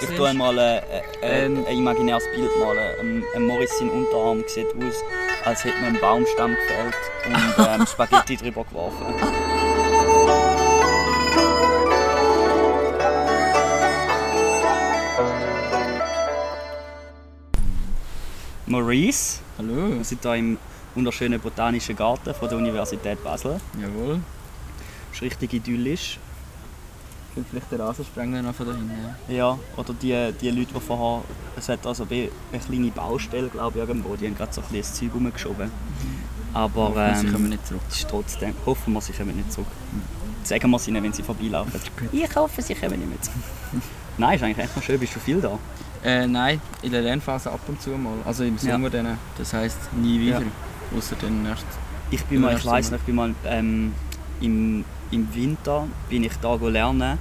Ich siehst. tue einmal äh, äh, Ähm. ein imaginäres Bild malen. Ein, ein Morris sein Unterarm sieht aus, als hätte man einen Baumstamm gefällt und ähm, Spaghetti drüber geworfen. Maurice, Hallo. wir sind hier im wunderschönen Botanischen Garten von der Universität Basel. Jawohl. Ist richtig idyllisch. Will vielleicht den Rasensprenger noch von da hinten. ja. Ja, oder die, die Leute, die vorher... Es hat also eine kleine Baustelle, glaube ich, irgendwo. Die haben gerade so ein bisschen das Zeug rumgeschoben. Aber Hoffen, sie ähm, kommen nicht zurück. ist trotzdem... Hoffen wir, sie kommen nicht zurück. Sagen wir es ihnen, wenn sie vorbeilaufen. Ich hoffe, sie kommen nicht mehr zurück. Nein, ist eigentlich echt noch schön. Bist du viel da? Äh, nein, in der Lernphase ab und zu mal. Also im Ja. Sommer dann. Das heisst nie wieder. Ja. Außer dann erst. Ich bin mal, ich weiss noch, ich bin mal ähm, im, im Winter bin ich da lernen.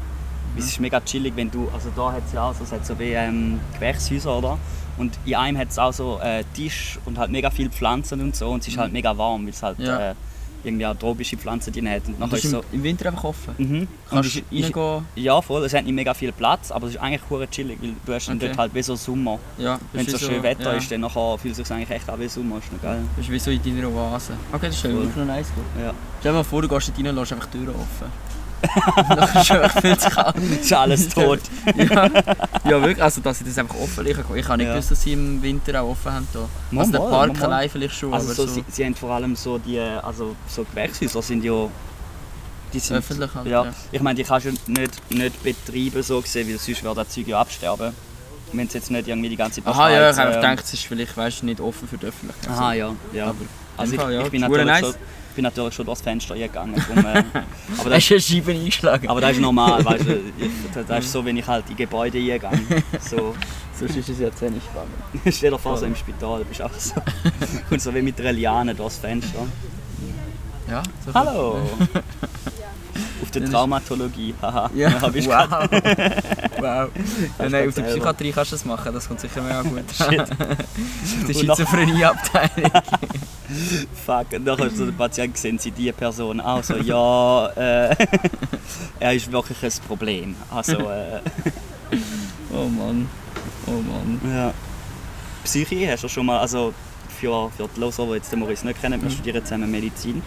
Es ist mega chillig, wenn du, also da hat es ja auch so, es hat so wie ähm, Gewächshäuser, oder? Und in einem hat es auch so äh, Tisch und halt mega viele Pflanzen und so und es ist halt mega warm, weil es halt Ja. äh, irgendwie auch tropische Pflanzen drin hat. Und Und das ist ist so, im, Winter einfach offen. mhm. Kannst du Und ist- ist- reingehen. Ja, voll, es hat nicht mega viel Platz, aber es ist eigentlich hure chillig, weil du hast dann Okay. dort halt wie so Sommer. Ja, Wenn bist so schön Wetter ja. ist, dann nachher fühlt es sich eigentlich echt auch wie Sommer, ist noch geil. Bist wie so in deiner Oase. Okay, das ist Voll. wirklich noch nice. Ja. Stell dir mal vor, du gehst dort rein und lässt einfach die Türen offen. An. ist alles tot. ja. ja, wirklich. Also, dass sie das einfach offen liegen. Ich habe nicht Ja. gewusst, dass sie im Winter auch offen haben. Da. Mal, Also, der Park allein vielleicht schon, Also so, so, Sie, sie haben vor allem so die, also so Gewächshäuser sind ja, die sind, öffentlich halt. ja, ja. ich meine, die kannst du nicht, nicht betreiben so gesehen, weil sonst würde das Zeug ja absterben. Wenn es jetzt nicht irgendwie die ganze Zeit Aha, ja, ich habe ähm, gedacht, es ist vielleicht weißt, nicht offen für die Öffentlichkeit. Aha, ja, ja. Aber also ich, Fall, ja, ich, bin das natürlich nice. schon, ich bin natürlich schon durchs Fenster gegangen. Drum, äh, aber, das, Hast du eine Scheibe eingeschlagen? aber das ist normal, weißt du, das, das ist so, wenn ich halt in Gebäude eingehe. So, Sonst ist es ja zu wenig spannend. stell dir vor, so im Spital, du bist auch so. Und so wie mit einer Liane durchs Fenster. Ja, so Hallo! Auf der Traumatologie, haha. Ja, hab ich wow. wow. Ja, nein, auf der. Psychiatrie kannst du das machen, das kommt sicher mega gut. Shit. auf der Schizophrenieabteilung. Fuck, und dann hast du den Patienten gesehen, sie die Person auch so, ja, äh, er ist wirklich ein Problem. Also, äh, oh Mann. Oh Mann. ja. Psyche hast du schon mal, also für, für die Loser, die jetzt den Maurice nicht kennen, wir studieren zusammen Medizin.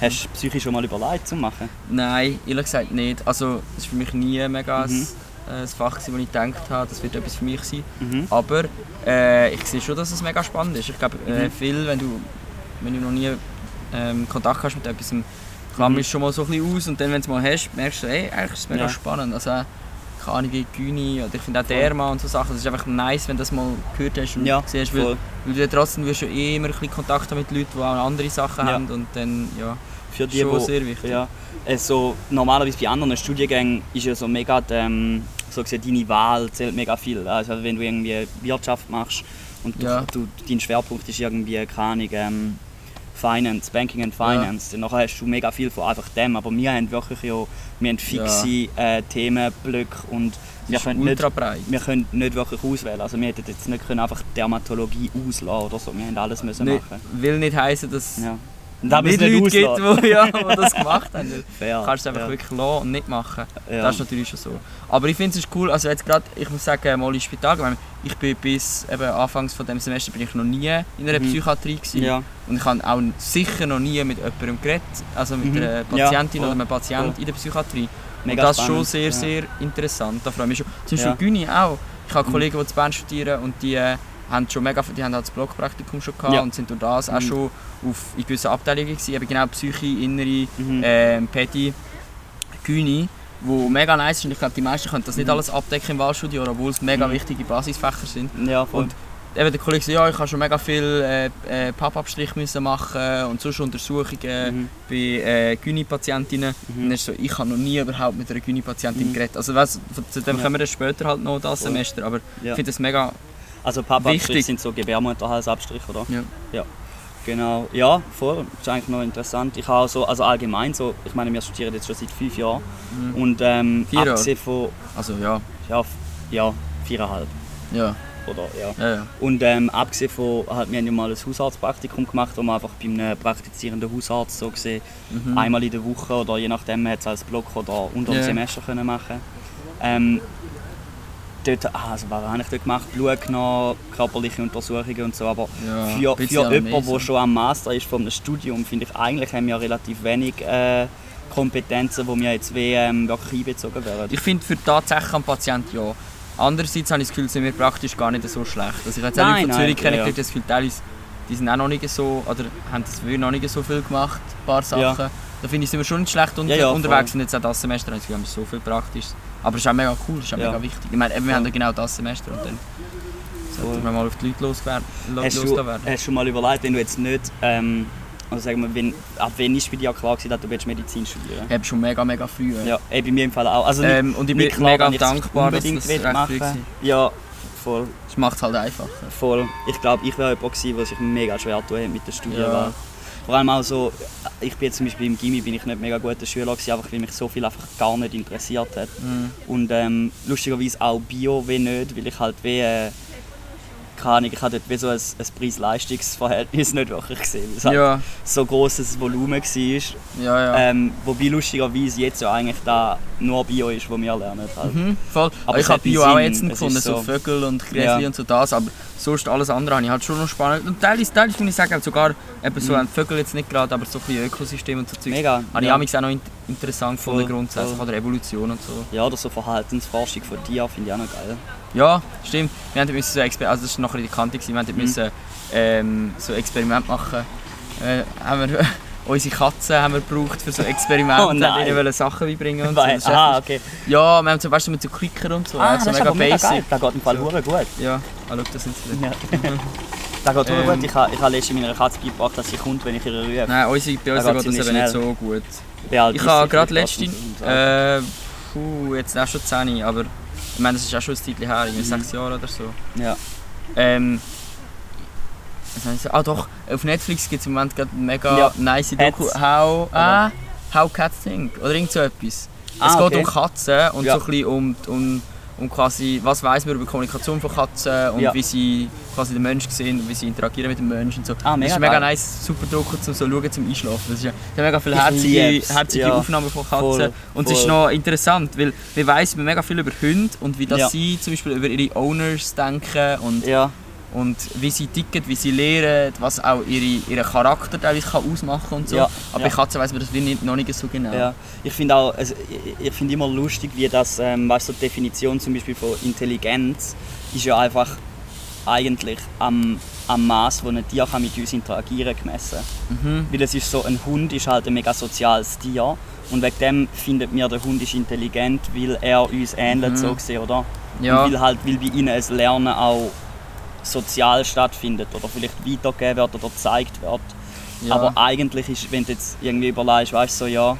Hast du Psyche schon mal überlegt zu machen? Nein, ehrlich gesagt nicht. Also, es war für mich nie mega Mhm. ein, ein Fach, gewesen, wo ich gedacht habe, das wird etwas für mich sein. Mhm. Aber äh, ich sehe schon, dass es mega spannend ist. Ich glaube, äh, Mhm. viel, wenn du, wenn du noch nie ähm, Kontakt hast mit etwas, klammerst du schon mal so ein bisschen aus und dann, wenn du es mal hast, merkst du, ey, eigentlich ist es mega Ja. spannend. Also, äh, keine Ahnung, Gyni oder ich finde auch Derma und so Sachen, es ist einfach nice, wenn du das mal gehört hast und Ja, siehst, weil, weil du trotzdem wirst ja eh immer ein bisschen Kontakt haben mit Leuten, die auch andere Sachen Ja. haben und dann, ja, Für die, schon wo, sehr wichtig. Ja, also, normalerweise bei anderen Studiengängen ist ja so mega, ähm, so gesehen, deine Wahl zählt mega viel. Also wenn du irgendwie Wirtschaft machst und du, Ja. du, dein Schwerpunkt ist irgendwie, keine Ahnung, ähm, Finance, Banking and Finance, dann nachher hast du mega viel von einfach dem. Aber wir haben wirklich ja, wir haben fixe äh, Themenblöcke und wir können, nicht, wir können nicht wirklich auswählen. Also wir hätten jetzt nicht können einfach Dermatologie auslassen oder so. Wir haben alles müssen Nicht, machen. will nicht heißen, dass Ja. Es nicht Leute gibt, die, ja, das gemacht haben. Du Fair, kannst es einfach ja. wirklich lassen und nicht machen. Ja. Das ist natürlich schon so. Aber ich finde es cool, also jetzt gerade, ich muss sagen, mal ins Spital. Ich bin bis eben anfangs von dem Semester bin ich noch nie in einer Mhm. Psychiatrie gewesen. Ja. Und ich habe auch sicher noch nie mit jemandem geredet, also mit Mhm. einer Ja, Patientin oder einem Patient voll. in der Psychiatrie. Mega und das ist schon sehr, ja. sehr interessant. Da freue ich mich schon. Zum Beispiel Ja. Gyni auch. Ich habe Mhm. Kollegen, die zu Bern studieren und die äh, haben schon mega, die haben das Blockpraktikum schon gehabt Ja. und sind durch das auch Mhm. schon auf, in gewissen Abteilungen gewesen. Eben genau Psyche, Innere, Mhm. ähm, Pedi, Gyni, wo mega nice ist und ich glaube, die meisten können das nicht Mhm. alles abdecken im Wahlstudio, obwohl es mega Mhm. wichtige Basisfächer sind. Ja, voll. Und eben der Kollege sagt, ja, ich habe schon mega viel äh, äh, Pappabstrich müssen machen und sonst Untersuchungen Mhm. bei äh, Gyni-Patientinnen. Mhm. Und dann ist so, ich habe noch nie überhaupt mit einer Gyni-Patientin Mhm. geredet. Also weißt, zu dem Ja. kommen wir später halt noch das. Semester, aber Ja. ich finde das mega... Also Pappabstrich sind so Gebärmutterhalsabstrich, oder? Ja. Ja. Genau. Ja, voll. Das ist eigentlich noch interessant. Ich habe so, also allgemein so, ich meine, wir studieren jetzt schon seit fünf Jahren. Mhm. Und ähm, Vier abgesehen von, Also ja, ja, ja, viereinhalb. ja, Oder, ja. ja, ja. Und ähm, abgesehen von, halt, wir haben ja mal ein Hausarztpraktikum gemacht, wo man einfach bei einem praktizierenden Hausarzt so gesehen, Mhm. einmal in der Woche oder je nachdem, man hat es als Block oder unter dem Ja. Semester können machen ähm, dort, ah, also was habe ich dort gemacht? Blut genommen, körperliche Untersuchungen und so, aber Ja, für, für jemanden, der schon am Master ist vom Studium, finde ich, eigentlich haben wir relativ wenig äh, Kompetenzen, die mir jetzt wie, ähm, wirklich einbezogen werden. Ich finde für tatsächlich am Patienten ja. Andererseits habe ich das Gefühl, sind wir praktisch gar nicht so schlecht. Also ich habe jetzt auch von Zürich ja, kennengelernt, das Gefühl, teilweise, die sind auch noch nicht so, oder haben das noch nicht so viel gemacht, ein paar Sachen. Ja. Da finde ich, sind wir schon nicht schlecht unter, Ja, ja, unterwegs voll. und jetzt auch das Semester haben wir so viel praktisch. Aber es ist auch mega cool, es ist auch Ja. mega wichtig. Ich meine, wir haben ja genau das Semester und dann sollten wir mal auf die Leute loswerden. Hast du, losgehen werden. hast du schon mal überlegt, wenn du jetzt nicht, ähm, also sagen wir, wenn, ab wann ist bei dir klar gewesen, dass du willst Medizin studieren Ich habe schon mega, mega früh. Ja, ey, bei mir im Fall auch. Also nicht, Ähm, und ich bin klar, mega dankbar, dass das recht früh war. machen. Ja, voll. Das macht es halt einfacher. Voll. Ich glaube, ich wäre jemand gewesen, der sich mega schwer tun hat mit der Studienwahl. Ja. Vor allem auch so, ich bin jetzt zum Beispiel im Gimmi bin ich nicht mega guter Schüler gewesen, einfach weil mich so viel einfach gar nicht interessiert hat. Mhm. Und ähm, lustigerweise auch Bio wie nicht, weil ich halt wie, äh, keine Ahnung, ich hatte dort wie so ein, ein Preis-Leistungs-Verhältnis nicht wirklich gesehen, weil es halt Ja, so grosses Volumen war. ja, ja. Ähm, wobei lustigerweise jetzt ja eigentlich da nur Bio ist, wo wir lernen. Halt. Mhm, voll. Aber ich habe Bio einen auch Sinn. ätzend Es gefunden, so. so- Vögel und Gräsli Ja. und so das, aber sonst alles andere habe ich halt schon noch spannend. Und teilweise, teilweise muss ich sagen, sogar eben so Mhm. ein Vögel jetzt nicht gerade, aber so ein bisschen Ökosystem und so Zeug. Mega. Habe ich ja. auch noch interessant Voll, grundsätzlich, voll. oder Evolution und so. ja, oder so Verhaltensforschung von dir finde ich auch noch geil. Ja, stimmt. Wir haben müssen so Exper also das war nachher die Kante, wir haben Mhm. müssen ähm, so Experiment machen. Äh, haben wir, unsere Katzen haben wir gebraucht für so Experimente, Oh nein. denen wollen Sachen beibringen und so. Weil, ist ah, okay. Ja, wir haben so, weißt du, mit so Klicker und so, Ah, so das ist mega aber mega basic. geil. Das geht im Fall So. gut. Ja, ah, schau, das sind sie. Ja. Das geht Ähm. gut. Ich habe ich ha letztens meiner Katze beigebracht, dass sie kommt, wenn ich ihre rufe. Nein, unsere, bei uns Da geht das eben nicht so gut. Ich habe gerade letztens, so. äh, puh, jetzt auch schon 10, aber ich meine, das ist auch schon ein Zeitchen her, irgendwie Mhm. sechs Jahre oder so. Ja. Ähm, sagen? Ah doch, auf Netflix gibt es im Moment gerade mega Ja. nice. Doku, How, ah, How Cats Think, oder irgend so etwas. Ah, es geht okay. um Katzen und Ja. so ein bisschen um, um, um quasi, was weiß man über die Kommunikation von Katzen und Ja. wie sie quasi den Menschen sehen und wie sie interagieren mit dem Menschen und so. Ah, das ist mega geil. nice, super Doku zum so schauen, zum Einschlafen. Das ist ja, mega viele Ich herzige, herzige ja. Aufnahmen von Katzen Voll, und es ist noch interessant, weil wir weiss mega viel über Hunde und wie das Ja. sie zum Beispiel über ihre Owners denken und Ja. Und wie sie ticken, wie sie lehren, was auch ihre, ihren Charakter teilweise kann ausmachen und so. Ja, Aber ja. bei Katzen weiß man das nicht, noch nicht so genau. Ja, ich finde auch, also, ich, ich finde immer lustig, wie das, ähm, weißt du, die Definition zum Beispiel von Intelligenz ist ja einfach eigentlich am, am Maß, wo ein Tier kann mit uns interagieren gemessen. Mhm. Weil es ist so, ein Hund ist halt ein mega soziales Tier und wegen dem findet mir der Hund ist intelligent, weil er uns ähnelt, Mhm. so gesehen, oder? Ja. Und weil halt, weil bei ihnen ein Lernen auch sozial stattfindet oder vielleicht weitergegeben wird oder gezeigt wird. Ja. Aber eigentlich ist, wenn du jetzt irgendwie überlegst, weißt du, so, ja,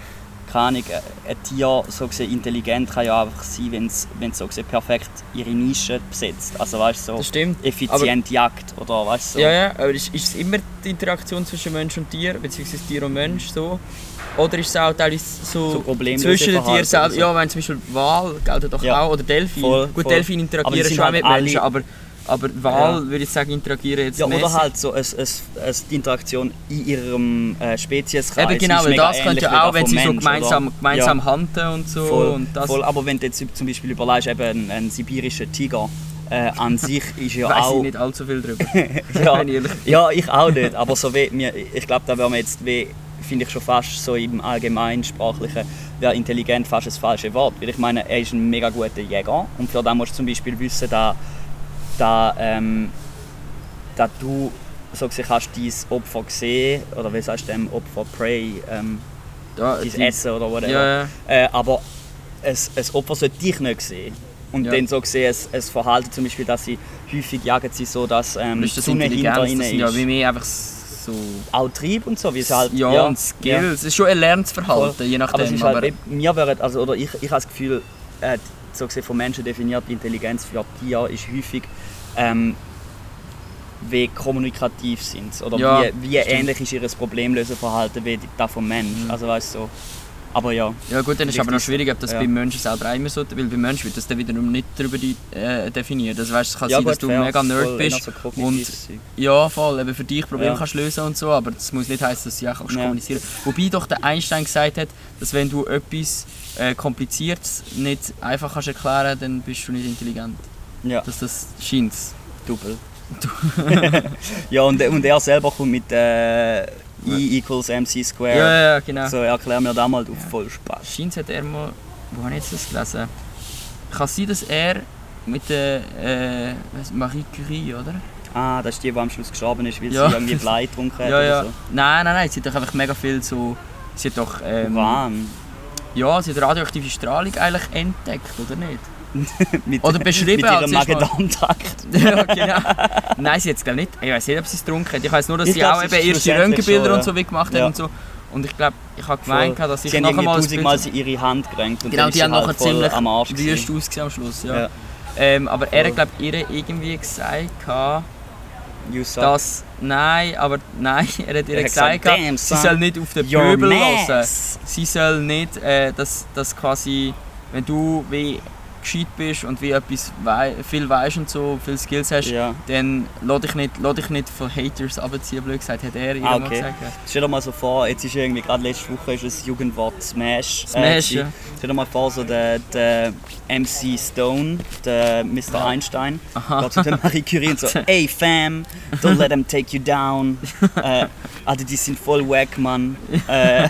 keine Ahnung, ein Tier so gesehen intelligent kann ja einfach sein, wenn es so gesehen perfekt ihre Nische besetzt. Also weißt du, so effizient jagt oder weißt du, so. Ja, ja, aber ist, ist es immer die Interaktion zwischen Mensch und Tier, beziehungsweise Tier und Mensch so? Oder ist es auch teilweise so, So zwischen den Tieren selbst? so? Ja, wenn zum Beispiel Wal gelten doch Ja. auch, oder Delfin. Voll, Gut, voll. Delfin Aber interagieren schon halt mit Menschen, aber, aber Wal, würde ich sagen, interagieren jetzt Ja, oder mäßig. halt so es, es, es, die Interaktion in ihrem äh, Spezieskreis. Eben genau, weil das könnte ja auch, wenn sie so Mensch, gemeinsam, oder? gemeinsam Ja. handeln und so. Voll, und das, voll, aber wenn du jetzt zum Beispiel überlegst, eben ein, ein sibirischer Tiger äh, an sich ist ja weiss auch... ich nicht allzu viel darüber. ja, ich ja, ich auch nicht, aber so wie, mir, ich glaube, da wäre man jetzt, wie, finde ich schon fast so im Allgemeinsprachlichen, wäre intelligent fast das falsche Wort, weil ich meine, er ist ein mega guter Jäger und für den musst du zum Beispiel wissen, dass, dass, ähm, dass du so gesehen kannst dein Opfer sehen, oder wie sagst du dem, Opfer, Prey, ähm, Da, dein die- Essen oder whatever. Ja, ja. Äh, aber ein, ein Opfer sollte dich nicht sehen. Und Ja. dann so gesehen, ein, ein Verhalten zum Beispiel, dass sie häufig jagen sie so, dass ähm, Aber die ist das Sonne hinter ihnen Das sind ja ist. wie mehr einfach so... auch Trieb und so, wie es halt... Ja, und Skills. Es ist schon ein lerntes Verhalten, Voll. je Aber es nachdem. ist halt, eben- wir wären, also, oder ich, ich habe das Gefühl, äh, so gesehen von Menschen definierte Intelligenz für Tiere ist häufig, ähm, wie kommunikativ sind sie. oder Ja, wie, wie ähnlich ist ihr Problemlöseverhalten wie das vom Mensch. Mhm. Also weißt du, so. Aber ja, Ja gut, dann ist aber noch schwierig, ob das Ja. beim Menschen selber auch immer so weil beim Menschen wird das dann wiederum nicht darüber äh, definiert. Also weißt, es kann ja sein, dass du mega Nerd voll, bist so kognitives Zeug. ja voll, eben für dich Probleme Ja. kannst lösen und so, aber das muss nicht heißen, dass sie auch kannst Ja. kommunizieren Wobei doch der Einstein gesagt hat, dass wenn du etwas äh, Kompliziertes nicht einfach kannst erklären dann bist du nicht intelligent. Ja, Dass das scheint. Double. ja, und, und er selber kommt mit äh, E equals MC Square. Ja, ja, ja, genau. So, erklär mir das mal, du voll Spaß. Scheint hat er mal. Wo habe ich jetzt das gelesen? Kann sein, dass er mit der äh, Marie Curie, oder? Ah, das ist die, die am Schluss gestorben ist, weil Ja. sie irgendwie Blei getrunken hat Ja, ja. oder so. Nein, nein, nein, sie hat doch einfach mega viel so. Sie hat doch. Ähm, Uran. ja, sie hat radioaktive Strahlung eigentlich entdeckt, oder nicht? Mit, Oder beschrieben mit ihrem. Magen-Darm-Trakt. ja, genau. Nein, sie hat es glaube nicht. Ich weiß nicht, ob sie es getrunken hat. Ich weiß nur, dass Ich sie glaub, auch sie eben erste Röntgenbilder schon, und ja. so wie gemacht hat Ja. und so. Und ich glaube, ich habe gemeint, dass ich sie haben nachher irgendwie mal sie ihre Hand gerenkt und Genau, die sie haben halt nachher ziemlich am Arsch wüst ausgesehen am Schluss. Ja. Ja. Ähm, aber er Voll. hat glaube ihr irgendwie gesagt, dass nein, aber nein, er hat ihr Er gesagt, gesagt, "Damn, sie soll nicht auf den Pöbel mess. Sie soll nicht, äh, dass, dass quasi, wenn du wie gescheit bist und wie etwas wei viel weißt und so, viel Skills hast, Ja. dann lass dich nicht, lass dich nicht von Haters abziehen, blöd gesagt, hat er Ah, mal okay. gesagt. ja. Stell dir mal so vor, jetzt ist irgendwie gerade letzte Woche ist das Jugendwort Smash. Smash, gewesen. ja. Stell dir mal vor, so der, der MC Stone, der Mr. Einstein, Aha. zu der Marie Curie und so, ey fam, don't let them take you down. äh, Alter, die sind voll wack, Mann. Äh,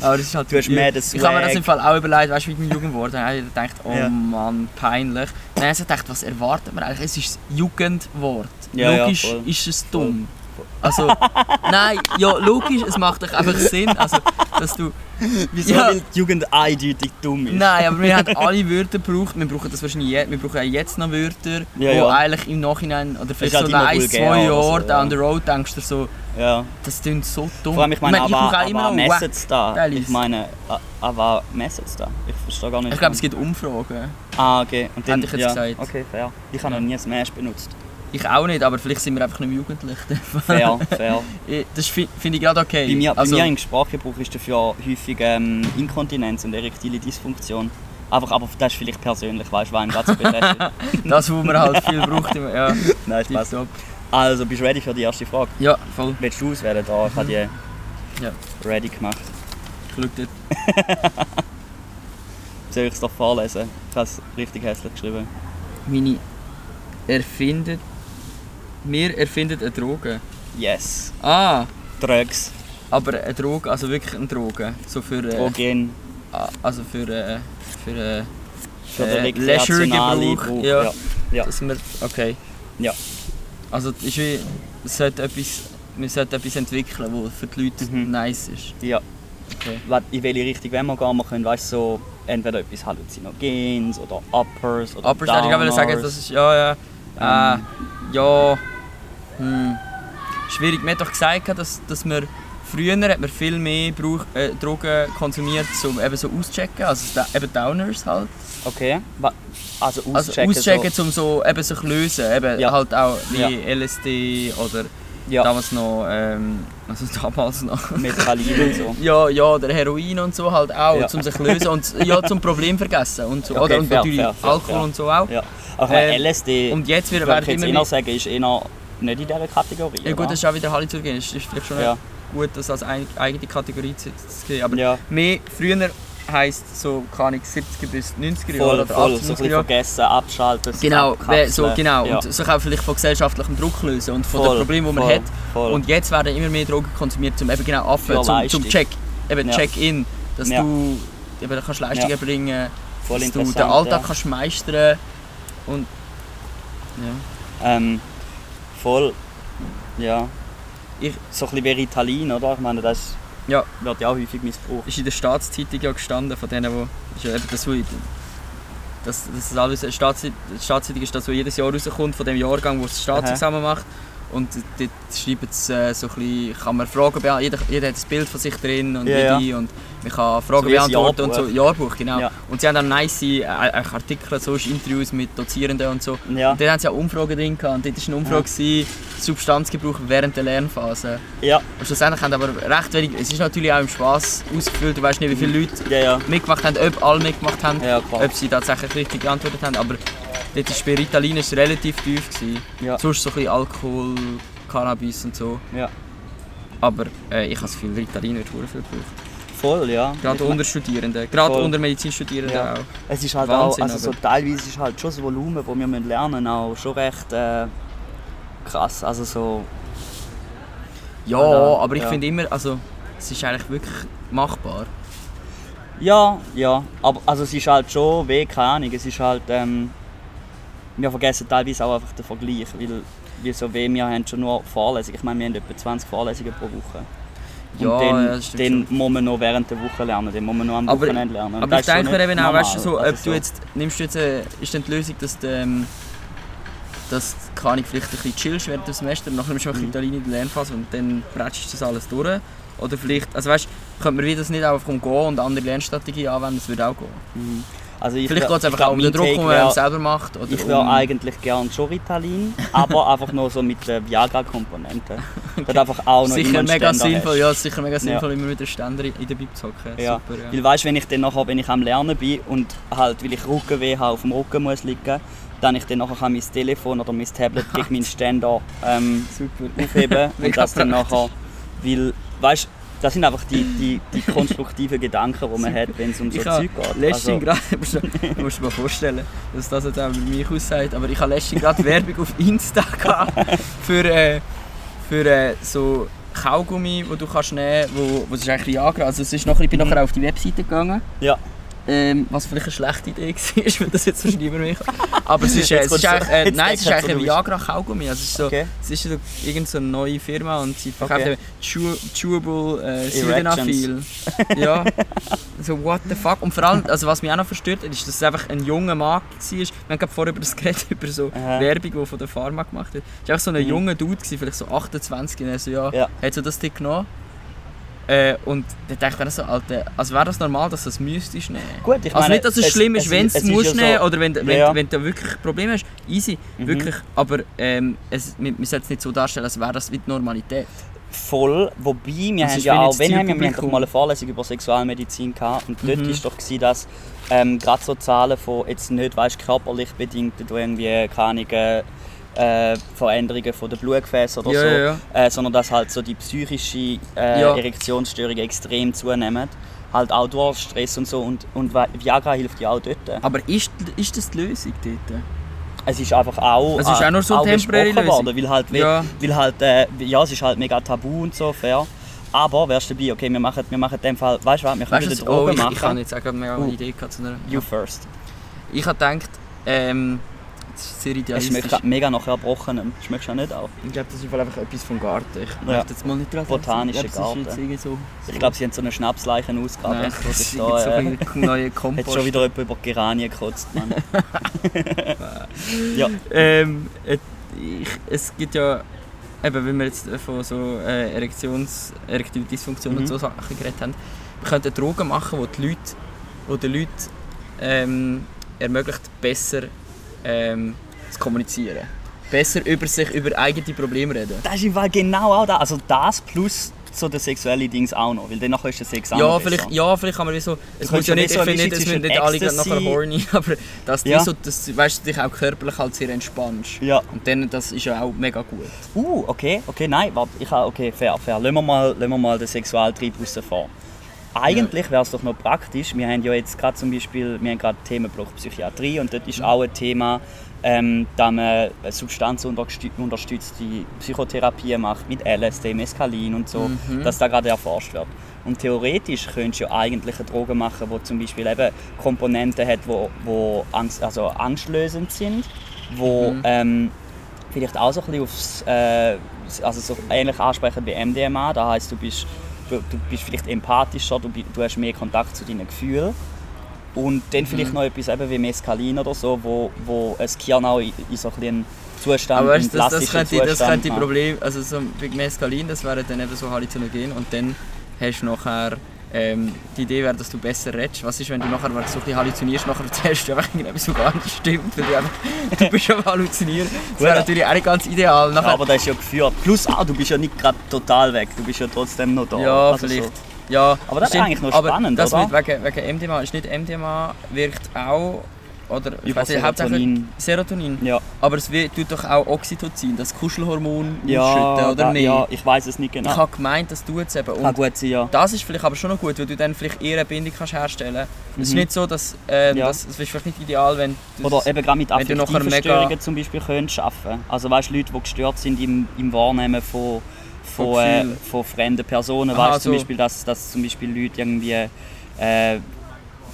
Aber das ist halt Du hast mehr den Ich habe mir das im Fall auch überlegt, weißt du, mit dem Jugendwort. Dann habe ich gedacht, oh Ja. Mann, peinlich. Dann habe ich gedacht, was erwartet man eigentlich? Es ist das Jugendwort. Ja, ja, logisch voll. ist es dumm. Also, nein, ja, logisch, es macht doch einfach Sinn, also, dass du... wieso? Ja. Weil die Jugend eindeutig dumm ist. Nein, aber wir haben alle Wörter gebraucht. Wir brauchen das wahrscheinlich je, wir brauchen auch jetzt noch Wörter, Ja, wo ja. eigentlich im Nachhinein oder vielleicht halt so nach ein, zwei so, Jahren ja. down the road denkst du so, Ja. das klingt so dumm. Vor allem, ich meine, ich aber, brauche auch immer aber noch messen da? Ich meine, aber messen da? Ich verstehe gar nicht. Ich glaube, es gibt Umfragen. Ah, okay. Und dann, Hätte ich jetzt ja, gesagt. Okay, fair. Ich habe noch nie Smash benutzt. Ich auch nicht, aber vielleicht sind wir einfach nicht mehr jugendlich. Fair, fair. Das fi- finde ich gerade okay. Bei mir, also, bei mir im Sprachgebrauch ist dafür häufig ähm, Inkontinenz und erektile Dysfunktion. Einfach, aber das ist vielleicht persönlich, weißt du, einen gerade so betrifft. das, was man halt viel braucht. im- Ja, Nein, Spaß. Also, bist du ready für die erste Frage? Ja, voll. Willst du auswählen? Da, ich habe die Ja. ready gemacht. Glück dort. Soll ich es doch vorlesen? Ich habe es richtig hässlich geschrieben. Meine erfindet. Wir erfinden eine Droge. Yes. Ah, Drugs. aber eine Droge, also wirklich eine Droge. So für. Äh, Drogen. also für. Äh, für. Äh, Für äh, Leisure-Gebrauch, Gebrauch, ja. ja. Ja. Dass wir, okay. Ja. Also es ist wie, es sollte etwas, wir sollten etwas entwickeln, was für die Leute Mhm. nice ist. Ja. Okay. In welche Richtung wollen wir gehen? Wir können weißt, so entweder etwas Halluzinogens oder Uppers oder Aber ich wollte gerade sagen, Downers. das ist ja, ja, äh, Ähm. Ja, hm, schwierig. Man hat doch gesagt, dass, dass man früher hat man viel mehr Brauch, äh, Drogen konsumiert, um eben so auschecken, also eben Downers halt. Okay. Also Also auschecken. auschecken, um so eben sich lösen, eben Ja. halt auch wie Ja. LSD oder so, ja, damals noch, ähm, also damals noch. Metallin und so. Ja, ja, der Heroin und so halt auch, Ja. um sich lösen und ja, zum Problem vergessen und so. Okay, Oder, und fair, natürlich fair, fair, Alkohol und so auch. Ja. Meine, Ähm, LSD, Und jetzt wird, würde werden ich immer eher mehr... sagen, ist eher nicht in dieser Kategorie. Ja gut, oder? das ist auch wieder Halluzigen, das ist vielleicht schon Ja. gut, das als eigene Kategorie zu zu sehen. Aber mehr, früher heisst so, keine Ahnung, 70er bis 90er Jahre voll, oder voll. 80er So ein bisschen Jahre. vergessen, abschalten, Genau, so, abkapseln. genau. Ja. und sich auch vielleicht von gesellschaftlichem Druck lösen und von Voll, den Problemen, die man voll, hat. Voll. Und jetzt werden immer mehr Drogen konsumiert, um eben genau Affen, zum, zum Leistung. Check, eben Ja. Check-in, dass Ja. du eben kannst Leistungen Ja. bringen voll dass du den Alltag ja. kannst meistern und ja. Ähm, voll. Ja. Ich- so ein bisschen wie Ritalin, oder? Ich meine, das Ja. wird ja auch häufig missbraucht. ist in der Staatszeitung ja gestanden, von denen, wo, ist ja eben das, wo ich- das, das ist alles, eine Staatszeitung, die Staatszeitung ist das, was jedes Jahr rauskommt, von dem Jahrgang, wo es das Staatsexamen macht. Und dort schreiben sie äh, so ein bisschen, kann man Fragen beantworten, jeder, jeder hat ein Bild von sich drin und Ja, jede und man kann Fragen So beantworten und so. Jahrbuch. Genau. Ja. Und sie haben dann nice äh, Artikel, so Interviews mit Dozierenden und so. Ja. Und dort haben sie auch Umfragen drin gehabt. und dort war eine Umfrage, gewesen, Substanzgebrauch während der Lernphase. Ja, Und schlussendlich haben aber recht wenig, es ist natürlich auch im Spaß ausgefüllt, du weißt nicht, wie viele Leute ja, ja. mitgemacht haben, ob alle mitgemacht haben, Ja, ob sie tatsächlich richtig geantwortet haben. Aber dort ist bei Ritalin ist relativ tief. Gewesen. Ja. Sonst so ein bisschen Alkohol, Cannabis und so. Ja. Aber äh, ich habe das Gefühl, Ritalin wird viel gebraucht. Voll, ja. Gerade unter Studierenden, gerade unter Medizinstudierenden Ja. auch. Es ist halt Wahnsinn, auch, also so teilweise ist halt schon das Volumen, das wir müssen lernen auch schon recht äh, krass. Also so, Ja, Oder- aber ich ja. finde immer, also es ist eigentlich wirklich machbar. ja, ja, aber also es ist halt schon weh, keine Ahnung, es ist halt, ähm, wir vergessen teilweise auch einfach den Vergleich, weil, weil so weh, wir haben schon nur Vorlesungen, ich meine, wir haben etwa 20 Vorlesungen pro Woche. Und Ja, dann, ja, schon. muss man noch während der Woche lernen, dann muss man noch am Aber- Wochenende lernen. Und Aber ich denke mir eben auch, weißt du, so, ob Also du jetzt, nimmst du jetzt, äh, ist dann die Lösung, dass du, ähm, dass du, vielleicht ein bisschen chillst während dem Semester, nachher nimmst du noch ein Mhm. Italien in der Lernphase und dann bretschst du das alles durch. Oder vielleicht, also weißt du, könnte man das nicht einfach umgehen und andere Lernstrategien anwenden, das würde auch gehen. Mhm. Also ich Vielleicht geht es einfach auch um den Druck, den man selber macht. Oder Ich wäre um, eigentlich gern schon Ritalin, aber einfach nur so mit der Viagra-Komponente. Du einfach auch noch Sicher mega Ständer sinnvoll, hast. ja, sicher mega sinnvoll, immer mit der Ständer in der Bib zu hocken. Ja. Super, ja. Weil weißt, wenn ich dann nachher, wenn ich am Lernen bin und halt, weil ich Rückenweh habe, auf dem Rücken muss liegen, dann ich dann nachher mein Telefon oder mein Tablet gegen meinen Ständer ähm, aufheben und das dann nachher, weil, weißt, das sind einfach die, die, die konstruktiven Gedanken, die man hat, wenn es um so Zeug geht. letztens Also, gerade, du musst mal vorstellen, dass das jetzt auch bei mir aussieht, aber ich habe letztens gerade Werbung auf Insta gehabt für, äh, für äh, so Kaugummi, wo du kannst nehmen, wo, wo es ist eigentlich Viagra, also es ist nachher, ich bin Mhm. nachher auf die Webseite gegangen, ja, ähm, was vielleicht eine schlechte Idee war, wenn das jetzt so niemand mehr Aber es ist, äh, es ist eigentlich, äh, nein, es ist eigentlich ein Viagra-Kaugummi, also es ist so, okay. es ist so, irgend so eine neue Firma und sie verkauft Okay. chew chewable äh, Sildenafil. ja, so what the fuck. Und vor allem, also was mich auch noch verstört hat, ist, dass es einfach ein junger Mann war. Wir haben gerade vorher über das geredet, über so Aha. Werbung, die von der Pharma gemacht wird. Es war einfach so ein Mhm. junger Dude, gewesen, vielleicht so 28, und er so, ja, Ja. hat so das Ding genommen. Äh, und dann dachte ich mir so, Alter, also wäre das normal, dass du das müsstest nehmen? Gut, ich also meine, nicht, dass es, es- schlimm ist, wenn es du es musst ja so- nehmen oder wenn, wenn, Ja. wenn du wirklich Probleme hast, easy, Mhm. wirklich. Aber ähm, es, wir, wir sollten es nicht so darstellen, als wäre das wie die Normalität. Voll, wobei wir Das haben ja auch, wenn haben wir, wir haben doch mal eine Vorlesung über Sexualmedizin gehabt und dort Mhm. ist doch gewesen, dass ähm, gerade so Zahlen von jetzt nicht weißt, körperlich bedingt oder irgendwie keine Ahnung, äh, Veränderungen von den Blutgefäßen oder Ja, so, ja. Äh, sondern dass halt so die psychische äh. Erektionsstörungen extrem zunehmen, halt auch durch Stress und so und, und Vi- Viagra hilft ja auch dort. Aber ist, ist das die Lösung dort? Es ist einfach auch, Es ist auch nur so eine temporäre worden, weil halt, Ja. weil halt äh, ja, es ist halt mega tabu und so, fair. Aber wärst du dabei, okay, wir machen, wir machen in dem Fall, weißt du was, wir können Weißt wieder du, oh, Drogen ich, machen. ich habe jetzt auch gerade mehr eine Uh. Idee gehabt zu einer... You first. Ich habe gedacht, ähm, das ist sehr Es idealistisch. schmeckt mega nach Erbrochenem. Schmeckst du auch nicht auch? Ich glaube, das ist einfach etwas vom Garten. Ich Ja. möchte jetzt mal nicht dran Botanischer Garten. irgendwie so... Ich glaube, sie haben so eine Schnapsleichen ausgegraben. Nein, Das ist da, so äh, ein neuer hat Kompost. schon wieder jemand über die Geranien gekotzt, Mann. ja. Ähm, äh, ich, es gibt ja, eben, wenn wir jetzt von so äh, Erektions, erektiler Dysfunktion Mhm. und so Sachen geredet haben, wir könnten Drogen machen, die die Leute, die den Leuten ähm, ermöglicht, besser ähm, zu kommunizieren. Besser über sich, über eigene Probleme reden. Das ist im Fall genau auch das. Also das plus so der sexuelle Dings auch noch. Weil dann nachher ist der Sex auch Ja vielleicht, besser. ja, vielleicht kann man wie so. Es muss ja nicht, könntest ich finde so nicht, es müssen nicht alle nachher horny, aber dass du Ja. so, dass, weißt, du dich auch körperlich halt sehr entspannst. Ja. Und dann, das ist ja auch mega gut. Uh, okay, okay, nein, warte, ich habe, okay, fair, fair. Lassen wir mal, lassen wir mal den Sexualtrieb außen Eigentlich wäre es doch noch praktisch, wir haben ja jetzt gerade zum Beispiel, wir haben gerade Themenblock Psychiatrie und dort ist auch ein Thema, ähm, dass man substanzunterstützte Psychotherapie macht mit LSD, Mescalin und so, Mhm. dass da gerade erforscht wird. Und theoretisch könntest du ja eigentlich eine Droge machen, die zum Beispiel eben Komponenten hat, die wo, wo Angst, also angstlösend sind, wo Mhm. ähm, vielleicht auch so ein bisschen aufs, äh, also so ähnlich ansprechen wie MDMA. Das heißt, du bist, du, du bist vielleicht empathischer, du, du hast mehr Kontakt zu deinen Gefühlen. Und dann vielleicht Mhm. noch etwas eben wie Mescalin oder so, wo, wo ein Gehirn auch in, in so ein bisschen einen Zustand, Aber weißt, das, das könnte, das Zustand könnte machen. Problem, also so bei Mescalin, das wäre dann eben so Halluzinogen und dann hast du nachher, ähm, die Idee wäre, dass du besser redest. Was ist, wenn du nachher wenn du so ein bisschen halluzinierst, nachher erzählst du einfach irgendetwas, was gar nicht stimmt, weil du, einfach, du bist am halluzinieren. Das wäre natürlich auch nicht ganz ideal. Ja, Nachher, aber das ist ja geführt. Plus auch, du bist ja nicht gerade total weg, du bist ja trotzdem noch da. Ja, Also vielleicht. So. Ja, Aber das ist eigentlich noch aber spannend, das oder? Mit, wegen, wegen MDMA ist nicht MDMA wirkt auch oder ich weiss nicht, hauptsächlich Serotonin. Serotonin. Ja, Aber es wird- tut doch auch Oxytocin, das Kuschelhormon ja, ausschütten, oder nicht? ja ich weiß es nicht Ich genau. habe gemeint, das tut es eben. Kann Und gut sein, ja. das ist vielleicht aber schon noch gut, weil du dann vielleicht eher eine Bindung kannst herstellen kannst. Es ist Mhm. nicht so, dass ähm, Ja. das, das ist vielleicht nicht ideal, wenn du Oder eben gerade mit du affektiven Störungen zum Beispiel könntest arbeiten. Also weißt Leute, die gestört sind im, im Wahrnehmen von, von, Von äh, von fremden Personen. Aha, weißt zum so. Beispiel, dass, dass zum Beispiel Leute irgendwie äh,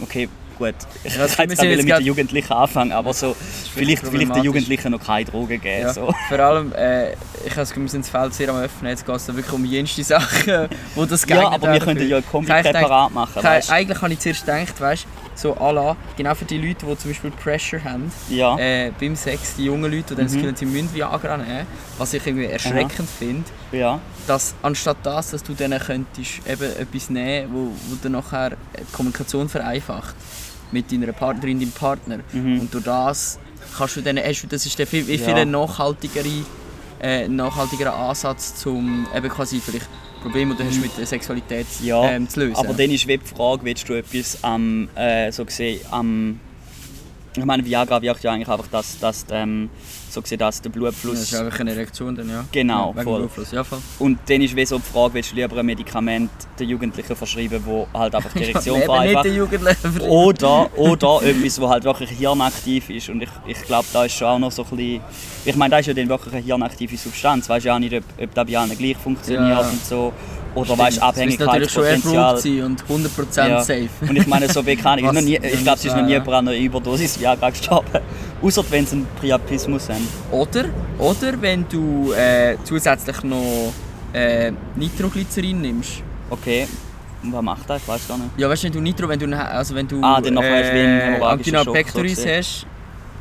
okay, gut. Ich Ja, hätte wir jetzt jetzt mit den Jugendlichen anfangen, aber so vielleicht, vielleicht den. Jugendlichen noch keine Drogen geben. Ja, So. Vor allem, äh, ich habe das Gefühl, wir sind das Feld sehr am öffnen. Jetzt geht es wirklich um jenste Sachen, wo das Ja, geeignet aber wir könnten ja ein Kombipräparat machen. Weißt? Eigentlich habe ich zuerst gedacht, weißt, so à genau für die Leute, die zum Beispiel Pressure haben, Ja. äh, beim Sex, die jungen Leute, die dann das Mhm. Gefühl haben, sie müssen Viagra nehmen, was ich irgendwie erschreckend finde, ja. dass anstatt das, dass du denen könntest eben etwas nehmen, wo, wo dann nachher die Kommunikation vereinfacht mit deiner Partnerin, deinem Partner. Mhm. Und durch das kannst du dann, hast du, das ist der viel, Ja. viel nachhaltigere, äh, nachhaltigerer Ansatz, zum eben quasi vielleicht Probleme, die du hast mit der Sexualität Mhm. Ja, ähm, zu lösen. Aber dann ist die Frage, willst du etwas am, äh, so gesehen, am, ich meine, Viagra wirkt ja eigentlich einfach, dass, dass ähm, so gesehen, dass der das Blutfluss, ist einfach eine Reaktion dann, ja. Genau, ja, voll. Blutfluss, ja, voll. und dann ist wie so die Frage, willst du lieber ein Medikament den Jugendlichen verschreiben, wo halt einfach die nicht vereinfacht, den Jugendlichen. oder, oder etwas, wo halt wirklich hirnaktiv ist und ich, ich glaube, da ist schon auch noch so ein bisschen, ich meine, da ist ja dann wirklich eine hirnaktive Substanz, weißt ja auch nicht, ob, ob das bei allen gleich funktioniert Ja. und so, oder Stimmt. weißt Das müsste natürlich schon Abhängigkeitspotenzial. erprobt sein und 100% Ja. safe. Und ich meine, so wie kann ich, nie, ich glaube, es ist noch nie ja. jemand an einer Überdosis Viagra gestorben. Außer wenn sie einen Priapismus haben. Oder, oder wenn du äh, zusätzlich noch äh, Nitroglycerin nimmst. Okay, und was macht das? Ich weiß gar nicht. Ja, weißt du, wenn du Nitro, wenn du, also wenn du Ah, dann hämorrhagischen Angina pectoris so hast,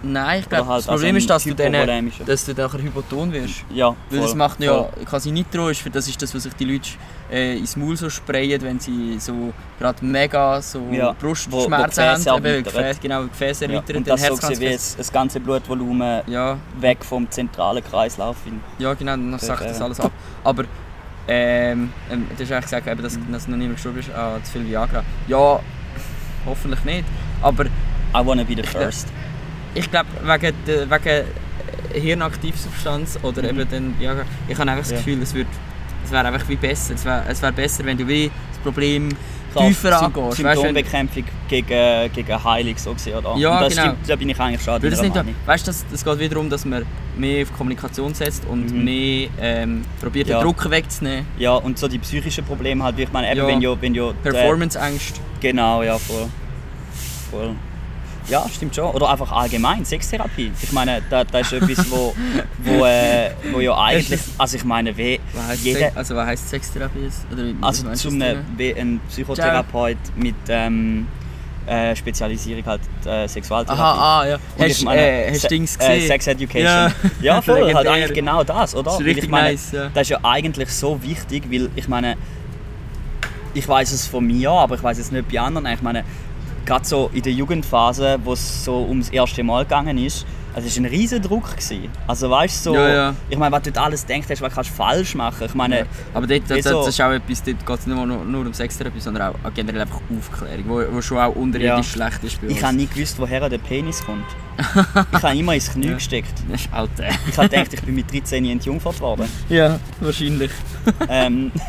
nein, ich glaube, halt das Problem also ist, dass du, dann, dass du nachher hypoton wirst. Ja, Weil das voll, macht ja voll. quasi Nitro, ist, für das ist das, was sich die Leute äh, ins Maul so sprayen, wenn sie so gerade mega so Ja, wo- wo Brustschmerzen Gefäße haben, eben. Gefäß, genau, Gefäße Ja. erweitern, Und dann das so gesehen wie das, das ganze Blutvolumen Ja, weg vom zentralen Kreislauf. in- Ja, genau, dann Okay, sagt das ja. alles ab. Aber ähm, ähm, du hast eigentlich gesagt, eben, dass, dass noch niemand gestorben ist an zu viel Viagra. Ja, hoffentlich nicht. Aber I wanna be the first. ich glaube, wegen, wegen Hirnaktivsubstanz oder Mhm. eben den Viagra, ich habe einfach das Ja. Gefühl, es, wird, es wäre einfach wie besser. Es wäre es wär besser, wenn du wie das Problem tiefer angehst. Symptombekämpfung gegen, gegen Heilung so gesehen, oder? Ja, das genau. stimmt, da bin ich eigentlich weil das nicht, weißt, das, das geht wieder darum, dass man mehr auf Kommunikation setzt und Mhm. mehr ähm, probiert, Ja. den Druck wegzunehmen. Ja, und so die psychischen Probleme halt, wie ich meine, eben Ja. wenn ja, wenn ja der- Performance-Ängste. Genau, ja, voll. voll. Ja, stimmt schon. Oder einfach allgemein, Sextherapie. Ich meine, da, das ist etwas, wo, wo, äh, wo ja eigentlich, also ich meine, wie jeder, also was heisst Sextherapie? Oder wie- also wie du zum ne, wie ein Psychotherapeut mit ähm, äh, Spezialisierung halt äh, Sexualtherapie. Aha, ah, ja. Und Hast ich meine, äh, hast Se- du Dings Äh, gesehen? Sex Education. Ja. Ja, voll, halt eigentlich genau das, oder? Das ist richtig ich meine, nice, ja. Das ist ja eigentlich so wichtig, weil ich meine, ich weiß es von mir, aber ich weiß es nicht bei anderen. Ich meine, gerade so in der Jugendphase, wo es so ums erste Mal gegangen ist, also es war ein riesen Druck. Gewesen. Also weißt du, so, Ja, ja. ich meine, was du dort alles denkst, was kannst du falsch machen. Ich meine, Ja. Aber dort, das, wie so- das ist auch etwas, dort geht es nicht nur, nur um Sextherapie, sondern auch generell einfach Aufklärung, wo, wo schon auch unterirdisch schlecht ist ich habe nie gewusst, woher der Penis kommt. Ich habe immer ins Knie Ja. gesteckt. Alter. Ich habe gedacht, ich bin mit 13 entjungfert worden. Ja, wahrscheinlich. Ähm,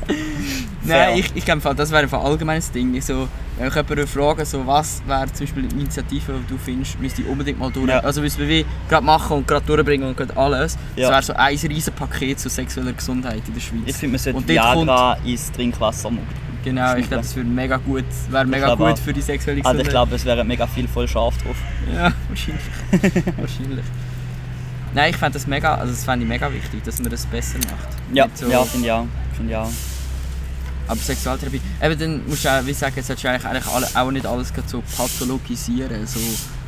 Nein, ich, ich glaube, das wäre ein allgemeines Ding. Ich So, wenn ich jemanden frage, so, was wäre zum Beispiel eine Initiative, die du findest, müsste ich unbedingt mal durch. Ja. Also müssen wir gerade machen und gerade durchbringen und gerade alles. Ja. Das wäre so ein riesen Paket zur sexueller Gesundheit in der Schweiz. ich finde, man sollte Viagra ins Trinkwasser machen. Genau, ich glaube, das wäre mega gut, wäre mega glaube gut für die sexuelle Also Gesundheit. ich glaube, es wäre mega viel voll scharf drauf. Ja, wahrscheinlich. wahrscheinlich. Nein, ich fände das mega, also das fände ich mega wichtig, dass man das besser macht. Ja, so, ja, finde ich auch. Finde ich auch. Aber Sexualtherapie, eben dann musst du auch, wie sagen, solltest du eigentlich, eigentlich alle, auch nicht alles so pathologisieren. So,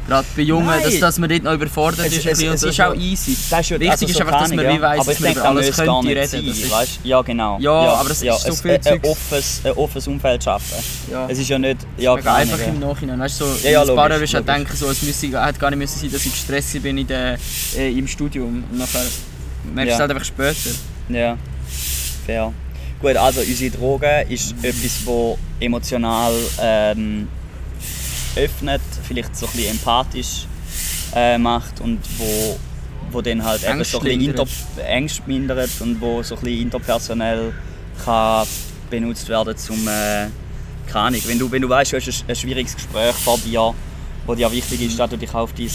gerade bei Jungen, Nein. dass, dass man dort noch überfordert Es- ist. es- es das ist auch ja- easy. Das ist ja- Wichtig also ist so einfach, dass man ich, wie weiss, aber dass man über alles müsste könnte reden. sein, weißt? Ja, genau. Ja, aber das ja, ist so es- viel ein, ein, offenes, ein offenes Umfeld schaffen. Ja. Es ist ja nicht... Ja, mega einfach im Nachhinein. Weißt so, Ja, ja, logisch, ja logisch. denken, so, es müsse, hätte gar nicht müssen sein, dass ich gestresst bin in der, äh, im Studium. Und nachher merkst du Ja. es halt einfach später. Ja, fair. Gut, also unsere Droge ist etwas, das emotional ähm, öffnet vielleicht so ein bisschen empathisch äh, macht und wo, wo dann halt eben so ein bisschen inter, Ängste mindert und wo so ein bisschen interpersonell kann benutzt werden zum äh, keine Ahnung, wenn du, wenn du weißt, du hast ein, ein schwieriges Gespräch vor dir, wo dir wichtig ist, dass du dich auf dein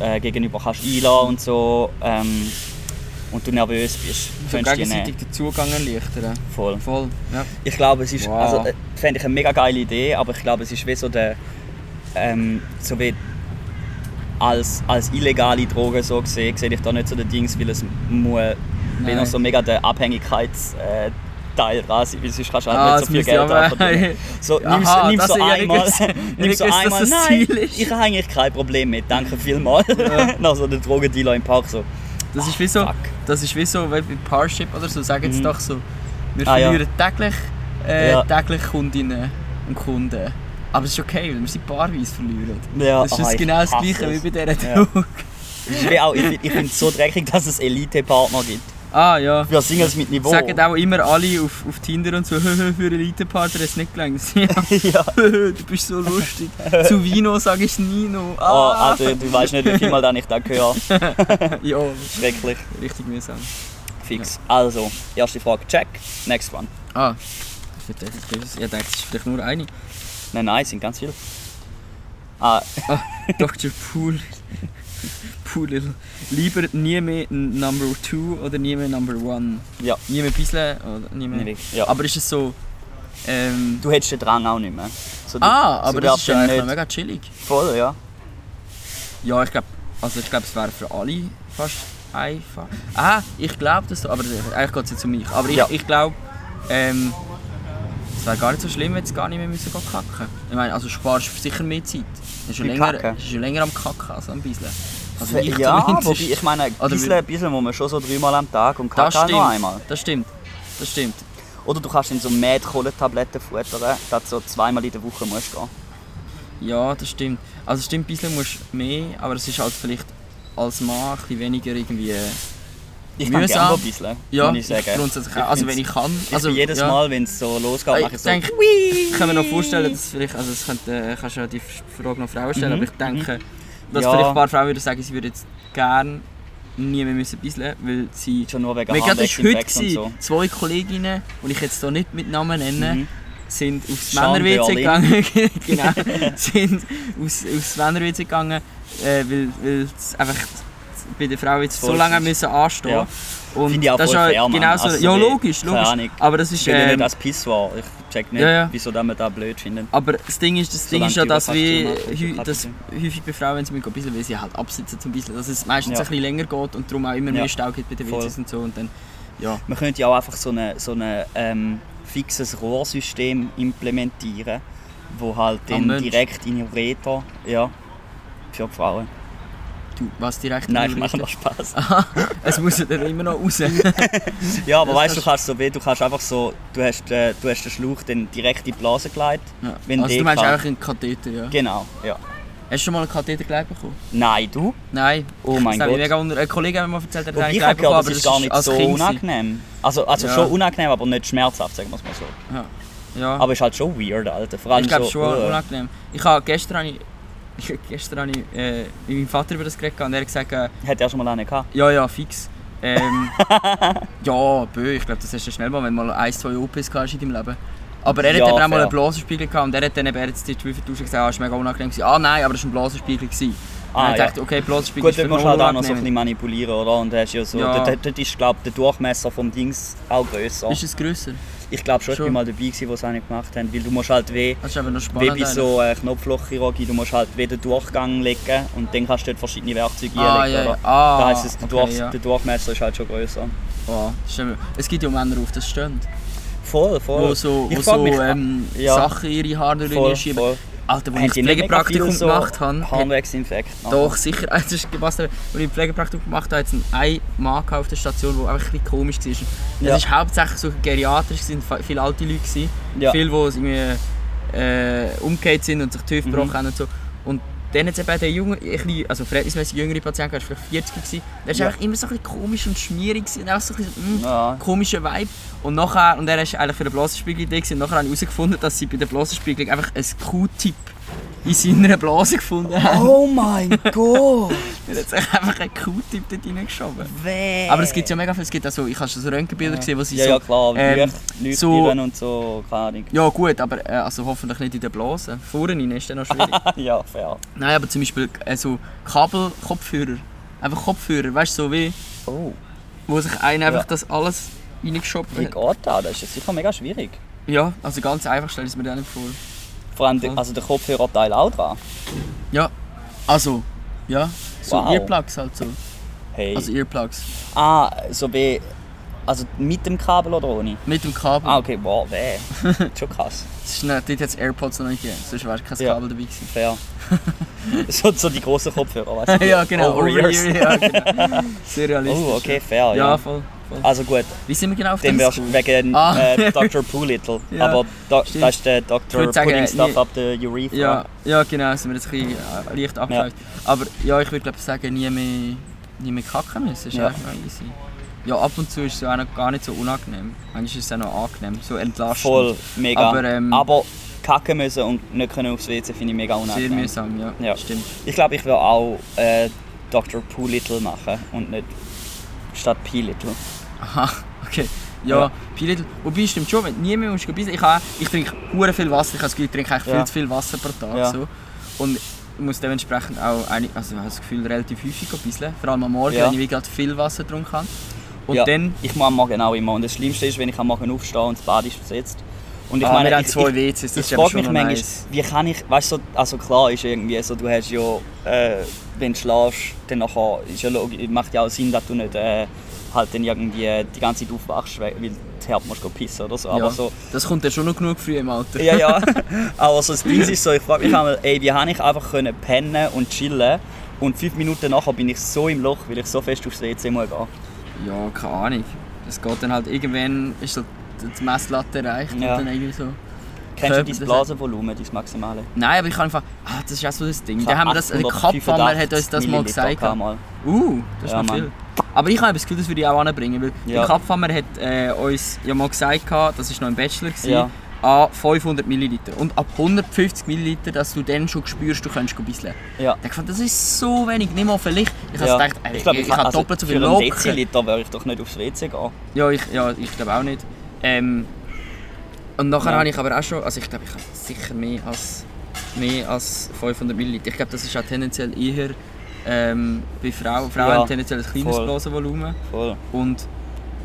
äh, Gegenüber kannst einlassen und so ähm, und du nervös bist, So könntest du gegenseitig den Zugang erleichtern. Voll. Voll, ja. Ich glaube, es ist, Wow. also fände ich eine mega geile Idee, aber ich glaube, es ist wie so der, ähm, so wie als, als illegale Droge so gesehen, sehe ich da nicht so den Dings, weil es muss wie noch so mega der Abhängigkeitsteil dran sein, weil sonst kannst du halt Ah, nicht so viel Geld abverdienen. So, Aha, nimm's, nimm's so ja einmal, nimm's so einmal, nein, ich habe eigentlich kein Problem mit, danke vielmals. Nach so der Drogendealer im Park so, Das ist wie so, fuck. das ist wie so wie Parship oder so, sagen sie Mhm. doch so, wir Ah, ja. verlieren täglich, äh, Ja. täglich Kundinnen und Kunden. Aber es ist okay, weil wir sie paarweise verlieren. Ja, das ist ah, ich genau das gleiche wie bei dieser Ja. Ist auch, ich, ich finde es so dreckig, dass es Elite-Partner gibt. Ah ja. Für Singles mit Niveau. Sagen auch immer alle auf, auf Tinder und so, für Elite-Partner es nicht gelangt. Ja, ja. du bist so lustig. Zu Vino sage ich Nino. Oh, Ah. also, du weißt nicht, wie viel Mal ich da höre. ja, Schrecklich. richtig mühsam. Fix. Also, erste Frage, check. Next one. Ah, ich dachte, es ist vielleicht nur eine. Nein, nein, es sind ganz viele. Ah, Ah, Dr. Pool. Pool. Lieber nie mehr Number 2 oder nie mehr Number 1? ja. Nie mehr bisschen oder nie mehr. Nicht. Ja. Aber ist es so. Ähm, Du hättest den Drang auch nicht mehr. So, ah, so aber das wärst ist ja eigentlich mega chillig. voll, ja. Ja, ich glaube, also ich glaube, es wäre für alle fast einfach. Ah, ich glaube das so, aber eigentlich geht es jetzt um mich. Aber ich, Ja. ich glaube, ähm, es wäre gar nicht so schlimm, wenn es gar nicht mehr müssen kacken. Ich meine, also sparst du sicher mehr Zeit. Du bist Mit länger, Kacken? bist ja länger am Kacken als am Bisschen. Also ich ja, wobei, ich meine, ein Oder bisschen, wie- ein bisschen muss man schon so dreimal am Tag und Kakao stimmt. noch einmal. Das stimmt. Das stimmt. Oder du kannst in so Mädkohlentabletten futtern, dass du so zweimal in der Woche musst gehen. Ja, das stimmt. Also stimmt, ein bisschen musst du mehr, aber es ist halt vielleicht als Mann ein bisschen weniger irgendwie... Ich kann Mühsam. gerne bisschen, Ja, muss ich sagen. grundsätzlich Ich. Also wenn ich kann. Ich Also, bin jedes ja. Mal, wenn es so losgeht, Ich mache ich so... denke, ich kann mir noch vorstellen, dass vielleicht, also das könnte, äh, kannst du ja die Frage noch Frauen stellen, Mhm, aber ich denke, dass Ja. vielleicht ein paar Frauen würden sagen, sie würden jetzt gerne nie mehr müssen bisseln, weil sie... Schon nur wegen war heute, gewesen, so. zwei Kolleginnen, die ich jetzt hier nicht mit Namen nenne, Mhm. sind aufs Männer-WC gegangen. genau, sind aufs, aufs Männer-WC gegangen, äh, weil, weil es einfach bei der Frau jetzt so Voll lange ist. müssen anstehen Ja. Und Finde ich auch das voll fair, genauso, Also ja logisch, logisch. Ahnung. Aber das ist, Ich ähm, nicht als Pissoir. Ich check nicht, ja, ja. wieso man das blöd findet. Aber das Ding ist, das Ding ist ja, die dass dass es häufig bei Frauen, wenn sie ein bisschen, weil sie halt absitzen zum bisschen, dass es meistens Ja. ein bisschen länger geht und darum auch immer mehr Stau gibt bei den Voll. WCs und so und dann, ja. Man könnte ja auch einfach so ein so eine, ähm, fixes Rohrsystem implementieren, wo halt dann direkt in den Ureter, ja, für die Frauen. Du, was direkt Nein, in ich mache noch Spaß. Es muss ja dann immer noch raus. Ja, aber Das weißt du, kannst- du kannst so wie, du kannst einfach so, du hast, äh, du hast den Schlauch dann direkt in die Blase gelegt. ja. Wenn Also du meinst kann. einfach einen Katheter, ja. Genau, ja. Hast du schon mal einen Katheter gelegt bekommen? Nein, du? Nein. Oh mein Das Gott. mega unter... Ein Kollege hat mir mal erzählt, er hat einen ich habe gelegt bekommen, aber das ist gar nicht so Kind unangenehm. Also, also Ja. schon unangenehm, aber nicht schmerzhaft, sagen wir es mal so. Ja. ja. Aber ist halt schon weird, Alter. Vor allem ich glaube so, schon äh, unangenehm. Ich habe gestern habe ich, gestern habe ich äh, mit meinem Vater über das geredet und er hat gesagt, äh, Hat er schon mal einen gehabt? ja, ja, fix. Ähm, ja, bö, ich glaube, das hast du schnell mal, wenn du mal ein, zwei OPs hast in deinem Leben. Aber er hat Ja, eben auch mal einen Blasenspiegel gehabt und er hat dann eben, hat jetzt die 5000 gesagt, ah, das war mega unangenehm. gewesen. Ah nein, aber das war ein Blasenspiegel. Gewesen. Ah, ich ja. dachte, okay, Blasenspiegel Gut, ist dort musst du halt auch noch so ein bisschen manipulieren, oder? Und hast ja so, Ja. dort, dort ist, glaube der Durchmesser vom Dings auch grösser. Ist es grösser? Ich glaube schon, ich bin mal dabei gewesen, wo sie es nicht gemacht haben, weil du musst halt weh, wie bei so äh, Knopflochchirurgie, du musst halt wieder Durchgang legen und dann kannst du dort verschiedene Werkzeuge Ah, einlegen, oder? Ah, da heisst es, der, okay, Durch, ja. der Durchmesser ist halt schon grösser. Oh, es gibt ja Männer auf das stehen, Voll, voll. wo so, Ich wo so mich- ähm, ja. Sachen in ihre Haare voll. Alter, Haben ich Pflegepraktikum so gemacht habe, Harnwegsinfekt. Doch, sicher. Das ist gepasst. Als ich im Pflegepraktikum gemacht habe, hat es einen Mann auf der Station, der einfach ein bisschen komisch war. Ja. Es war hauptsächlich so geriatrisch, es waren viele alte Leute. Gewesen. Ja. Viele, die irgendwie äh, umgekehrt sind und sich die Hüfte Mhm. gebrochen haben und so. Und dann es eben den jungen, also verhältnismäßig jüngere Patienten, der war vielleicht 40 gewesen. Der war Ja. einfach immer so ein bisschen komisch und schmierig und einfach so ein bisschen, mm, Ja. komischer Vibe. Und nachher, und er war eigentlich für den Blasenspiegel da und nachher habe ich herausgefunden, dass sie bei der Blasenspiegelung einfach ein Q-Tip in seiner Blase gefunden haben. Oh mein Gott! Er hat sich einfach einen Q-Tip dort reingeschoben. Weh! Aber es gibt ja mega viel, es gibt also, ich habe schon so Röntgenbilder gesehen, wo sie Ja, so... ja klar, ähm, Licht, so- und so, keine. Ja gut, aber äh, also hoffentlich nicht in der Blase. Vorne rein ist dann noch schwierig. ja, fair. Nein, aber zum Beispiel äh, so Kabel-Kopfhörer. Einfach Kopfhörer, weißt du, so wie... Oh, Wo sich einer einfach Ja. das alles reingeschoben wie hat. geht das? Das ist ja sicher mega schwierig. Ja, also ganz einfach stelle ich es mir dann nicht vor. Vor allem, der- also der Kopfhörerteil auch dran. Ja, also, ja, so Wow. Earplugs halt so. Hey. Also Earplugs. ah, so wie... Also mit dem Kabel oder ohne? Mit dem Kabel. Ah, okay, wow, weh. Schon krass. Das ist nicht, dort hat es AirPods noch nicht gegeben, sonst wäre kein Ja. Kabel dabei gewesen. Fair. so, so die grossen Kopfhörer, weißt du? ja, genau. Over-ears. Over-ear, ja, genau. Sehr realistisch. Oh, okay, fair, Ja, ja. voll. Also gut, Wie sind wir genau auf dem du wegen Ah. äh, Dr. Poolittle. Ja, Aber stimmt. das ist der Dr. Pudding Stuff up the Urethra. Ja, ja, genau, sind wir jetzt ein bisschen äh, leicht abgeschweift. Aber ja, ich würde glaube sagen, nie mehr, nie mehr kacken müssen. Ist Ja. noch easy. Ja, ab und zu ist es ja auch noch gar nicht so unangenehm. Manchmal ist es auch noch angenehm, so entlastend. Voll, mega. Aber, ähm, Aber kacken müssen und nicht können aufs WC finde ich mega Sehr unangenehm. mühsam, ja. Ja. Stimmt. Ich glaube, ich will auch äh, Dr. Poolittle machen und nicht statt P-Little. Aha, okay. Ja, Ja. Pilitl. Wobei stimmt schon, wenn du nie mehr musst beißen. Ich, habe- ich trinke viel Wasser. Ich habe das Gefühl, ich trinke eigentlich viel zu viel Wasser pro Tag. So. Und ich muss dementsprechend auch, einig, also ich habe das Gefühl, relativ häufig bisschen. Vor allem am Morgen, wenn ich wirklich viel Wasser getrunken habe. Und ja, dann, ich mache am Morgen auch immer. Und das Schlimmste ist, wenn ich am Morgen aufstehe und das Bad ist besetzt. Und ich ah, meine, wir haben ich, zwei ich, WCs, das ich ist frage mich manchmal, nice. wie kann ich, weißt du, so, also klar ist irgendwie so, du hast ja, äh, wenn du schläfst, dann nachher, ist ja logisch, macht ja auch Sinn, dass du nicht äh, halt dann irgendwie die ganze Zeit aufwachst, weil du hart musst pissen oder so. Ja, Aber so, das kommt ja schon noch genug früh im Alter. ja, ja. Aber so das Ding ist so, ich frage mich einmal, ey, wie habe ich einfach können pennen und chillen und fünf Minuten nachher bin ich so im Loch, weil ich so fest aufs WC muss gehen. Ja, keine Ahnung. Das geht dann halt irgendwann, ist halt die Messlatte erreicht Ja. und dann irgendwie so. Kennst du dein Blasenvolumen, dein maximale? Nein, aber ich kann einfach, ah, das ist auch so das Ding. Ich Da hab haben wir das, der 885 Kaphammer hat uns das mal gesagt. mal. Uh, das ist Ja, noch viel. Aber ich habe das Gefühl, das würde ich auch anbringen, weil Ja. der Kaphammer hat äh, uns ja mal gesagt, das war noch im Bachelor, gewesen, Ja. an 500 Milliliter. Und ab 150 Milliliter, dass du dann schon spürst, du könntest ein bisschen. Ja. Ich fand, das ist so wenig, nicht mal vielleicht. Ich ja. habe gedacht, ey, ich, glaub, ich, habe also doppelt so viel Für einen. Deziliter würde ich doch nicht aufs WC gehen. Ja, ich, ja, ich glaube auch nicht. Ähm, und nachher Ja. habe ich aber auch schon, also ich glaube, ich habe sicher mehr als, mehr als 500 Milliliter. Ich glaube, das ist auch tendenziell eher ähm, bei Frauen. Frauen Ja, haben tendenziell ein kleines voll. Blasenvolumen. Voll. Und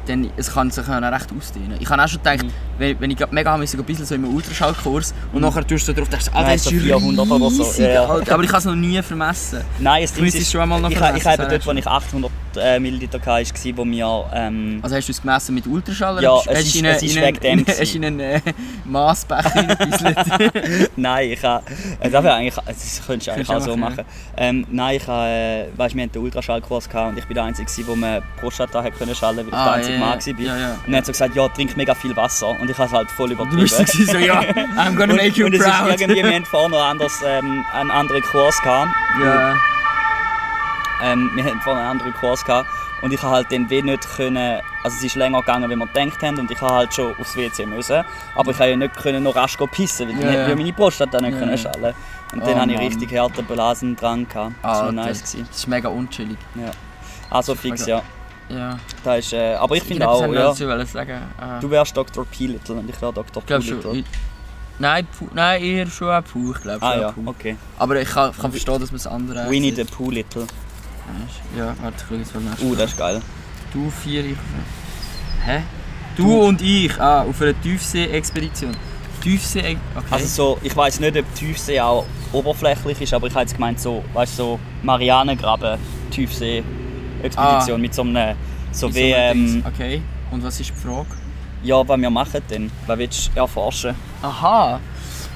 dann, es kann sich auch recht ausdehnen. Ich habe auch schon gedacht, Mhm. Wenn, wenn ich grad mega müssen, ein bisschen so im Ultraschallkurs und nachher tust du drauf, denkst ah, das ist 400 oder so. riesig, Ja, ja. Alter. Aber ich habe es noch nie vermessen. Nein, müsstest ist, schon einmal noch ich, vermessen, ich habe dort, wo ich 800 äh, Milliliter hatte, war, wo wir... Ähm, Also hast du es gemessen mit Ultraschall? Ja, es ist- in es ist wegen dem Hast du in einen äh, Massbecher nein, ich habe... Äh, das, eigentlich, das könntest du eigentlich auch so machen. Ähm, nein, ich habe... Äh, weißt, wir hatten den Ultraschallkurs gehabt und ich war der Einzige, wo man Prostata schallen, weil ich der Ah, einzige ja, Mann war. Ja, ja. Und er hat so gesagt, ja, trink mega viel Wasser. Und ich habe es halt voll Du übertrieben. bist so, ja, I'm gonna make you und, und es ist proud. irgendwie, wir hatten vorher noch anders, ähm, einen anderen Kurs gehabt. ja. Ähm, wir hatten vorher einen anderen Kurs gehabt und ich habe halt den wie nicht können, also es ist länger gegangen, wie wir gedacht haben und ich habe halt schon aufs WC müssen, aber ich habe ja nicht können noch rasch pissen, weil dann hätte ja. meine Prostata nicht Ja, können schallen. Und Oh, dann habe ich richtig harte Blasen dran gehabt. Das war Alter, nice. Gewesen. Das ist mega unchillig. Ja. Also fix, ja. Ja. Das ist, äh, aber ich finde auch, ja. Äh, du wärst Dr. P-Little und ich wäre Dr. P-Little. Nein, Puh, nein, eher schon auch Puh, ich glaube Ah ja, okay. Aber ich kann, kann verstehen, dass man es andere Winnie the Pooh-Little. Ja, warte, ich schaue jetzt mal nach. Uh, das ist geil. Du vier, ich. Hä? Du, und ich, ah, auf einer Tiefsee-Expedition. Tiefsee, okay. Also so, ich weiß nicht, ob Tiefsee auch oberflächlich ist, aber ich habe jetzt gemeint so, weißt du, so Marianengraben, Tiefsee-Expedition Ah. mit so einem, so wie, einem ähm. Okay, und was ist die Frage? ja, was wir machen denn? Was willst du erforschen? Aha!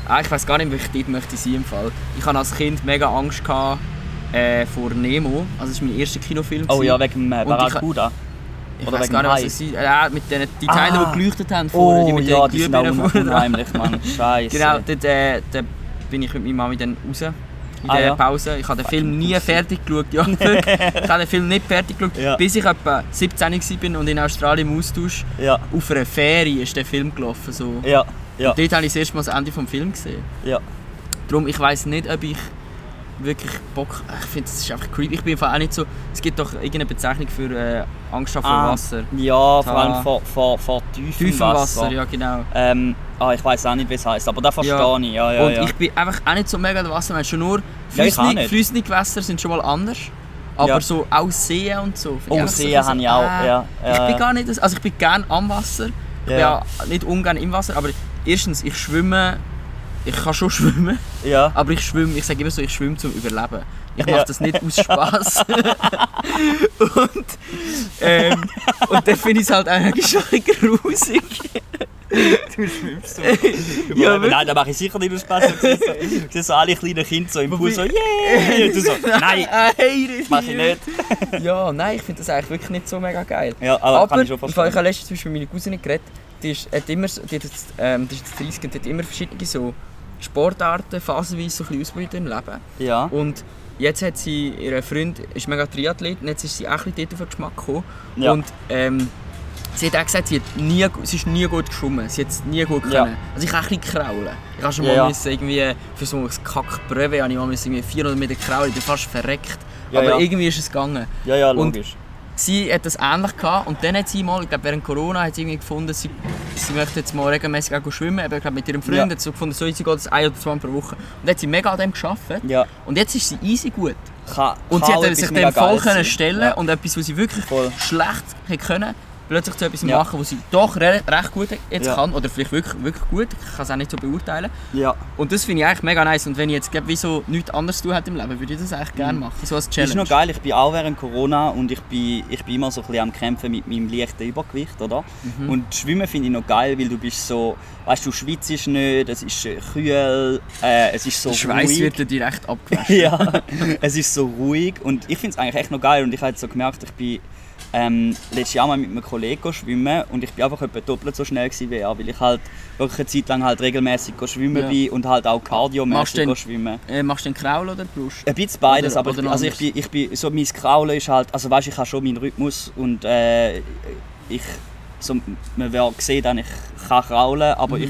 Ah, ich weiß gar nicht, wie ich dort möchte sein im Fall. Ich hatte als Kind mega Angst gehabt, äh, vor Nemo. Also das war mein erster Kinofilm. Oh ja, wegen dem äh, Barracuda. ich oder weiß wegen gar nicht, was es ist. Ja, mit den die Teilen, Ah. die geleuchtet haben vorne, die Oh mit ja, den die sind auch unheimlich, Mann. Scheiße. Genau, dort, äh, dort bin ich mit meiner Mami dann raus. In Ah, der ja. Pause. Ich habe den Film nie fertig geschaut. Ja, ich habe den Film nicht fertig geschaut, Ja. bis ich etwa 17 war und in Australien im Austausch Ja, auf einer Ferie ist der Film gelaufen. So. ja, ja, Dort habe ich das erste Mal das Ende des Films gesehen. ja. Darum, ich weiss nicht, ob ich wirklich Bock... Ich finde, das ist einfach creepy. Ich bin einfach auch nicht so... Es gibt doch irgendeine Bezeichnung für äh, Angst vor Ah, Wasser. Ja, vor allem vor, vor, vor tiefem Tiefem Wasser. Wasser, ja genau. Ähm, ah, ich weiß auch nicht, wie es heisst, aber das verstehe Ja. ich. Ja, ja, und ja. ich bin einfach auch nicht so mega der Wassermensch. Schon nur flüssige, Gewässer sind schon mal anders. Aber Ja. so auch Seen und so. Oh, so Seen bisschen habe ich auch, äh, ja, ja, ich bin gar nicht... Also ich bin gern am Wasser. Ich Ja. bin auch nicht ungern im Wasser. Aber erstens, ich schwimme... Ich kann schon schwimmen. ja. Aber ich schwimme, ich sage immer so, ich schwimme zum Überleben. Ich Ja. mache das nicht aus Spaß. und, ähm, und dann finde ich es halt eigentlich schon ein grusig. Du schwimmst so. Ja, ja, nein, da mache ich sicher nicht aus Spaß. Du siehst so, alle kleinen Kinder so im Pool so, yeah! Und du so, nein, das mache ich nicht. Ja, nein, ich finde das eigentlich wirklich nicht so mega geil. Ja, aber, Aber kann ich schon Fall, ich verstehen. habe letztens zum Beispiel mit meiner Cousine geredet, die, ist, hat immer, die, hat jetzt, ähm, die ist jetzt 30 und hat immer verschiedene so Sportarten phasenweise so ein bisschen ausprobiert im Leben. Ja, Und jetzt hat sie, ihr Freund ist mega Triathlet und jetzt ist sie auch ein bisschen dort auf den Geschmack gekommen. Ja. Und ähm, sie hat auch gesagt, sie, hat nie, sie ist nie gut geschwommen, sie hat es nie gut Ja. können. Also ich kann ein bisschen kraulen. Ich habe schon Ja, mal ja. müssen irgendwie, für so ein Kackbröwe habe ich mal müssen irgendwie 400 Meter kraulen, ich bin fast verreckt. Ja, Aber ja. irgendwie ist es gegangen. ja, ja, Und- logisch. Sie hat das ähnlich gehabt und dann hat sie mal, ich glaube während Corona, hat sie irgendwie gefunden, sie, sie möchte jetzt mal regelmäßig auch schwimmen, aber ich glaube mit ihrem Freund Ja. hat sie so gefunden, so easy geht es ein oder zwei Mal pro Woche. Und dann hat sie mega an dem geschafft Ja, und jetzt ist sie easy gut. kann, Und sie hat sich dem voll können stellen Ja. und etwas, was sie wirklich Voll. schlecht hätte können, plötzlich zu etwas Ja. machen, was sie doch re recht gut jetzt Ja. kann oder vielleicht wirklich, wirklich gut, ich kann es auch nicht so beurteilen. Ja. Und das finde ich eigentlich mega nice und wenn ich jetzt wie so nichts anderes zu tun hätte im Leben, würde ich das eigentlich gerne machen, so als Challenge. Mhm. Ist noch geil, ich bin auch während Corona und ich bin, ich bin immer so ein bisschen am Kämpfen mit meinem leichten Übergewicht, oder? Mhm. Und Schwimmen finde ich noch geil, weil du bist so, weißt du, schwitzt nicht, es ist äh, kühl, äh, es ist so Der Schweiß ruhig. wird dir direkt abgewaschen. ja, es ist so ruhig und ich finde es eigentlich echt noch geil und ich habe jetzt so gemerkt, ich bin ähm, letztes Jahr mal mit einem Kollegen schwimmen und ich bin einfach etwa doppelt so schnell gewesen wie er, weil ich halt wirklich eine Zeit lang halt regelmäßig schwimmen Ja. bin und halt auch kardiomäßig schwimmen. Äh, machst du den Kraul oder Brust? Ein bisschen beides, Oder- aber oder ich, also ich, bin, ich bin so mein Kraulen ist halt, also weißt, ich habe schon meinen Rhythmus und äh, ich, so, man wird sehen, dass ich kann kraulen, aber Mhm. ich,